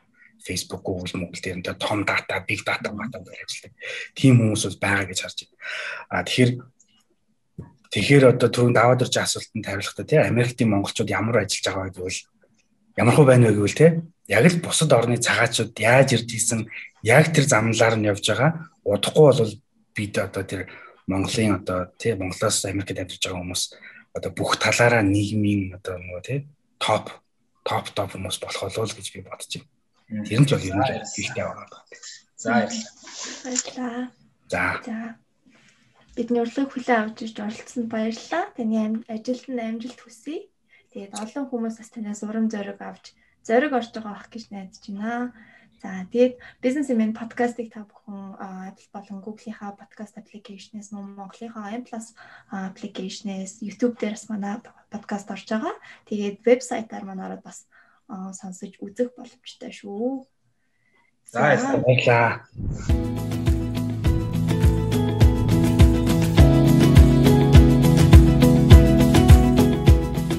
Facebook, Google, Google дээр энэ том дата, big data батан дээр ажилладаг. Тим хүмүүс бол байгаа гэж харж байна. А тэгэхээр тэгэхээр одоо түрүүнд аваад ирж асуултанд хариулахдаа тий Америктийн монголчууд ямар ажиллаж байгаа гэвэл ямар хөө байна вэ гэвэл тий яг л бусад орны цагаачууд яаж ирж исэн яг тэр замналаар нь явж байгаа. Удахгүй бол бид одоо тэр Монголын одоо тий Монголоос Америкт амьдарч байгаа хүмүүс одоо бүх талаараа нийгмийн одоо нөгөө тий топ топ топ хүмүүс болох болов гэж би бодож байна. Тэр нь ч бол юм ихтэй байгаа. За баярлалаа. За. За. Бидний урилгыг хүлээн авч ирж оролцсонд баярлалаа. Таны ажилд нь амжилт хүсье. Тэгээд олон хүмүүс бас танаас урам зориг авч зориг орж байгаа бах гэж найдаж байна. За тэгээд бизнес имэн подкастыг та бүхэн Apple болон Google-ийнхаа подкаст аппликейшнээс мөн Монголынхаа M+ аппликейшнээс YouTube дээрс манай подкаст орж байгаа. Тэгээд вебсайтаар манай ороод бас сонсож үзэх боломжтой шүү. За баярлалаа.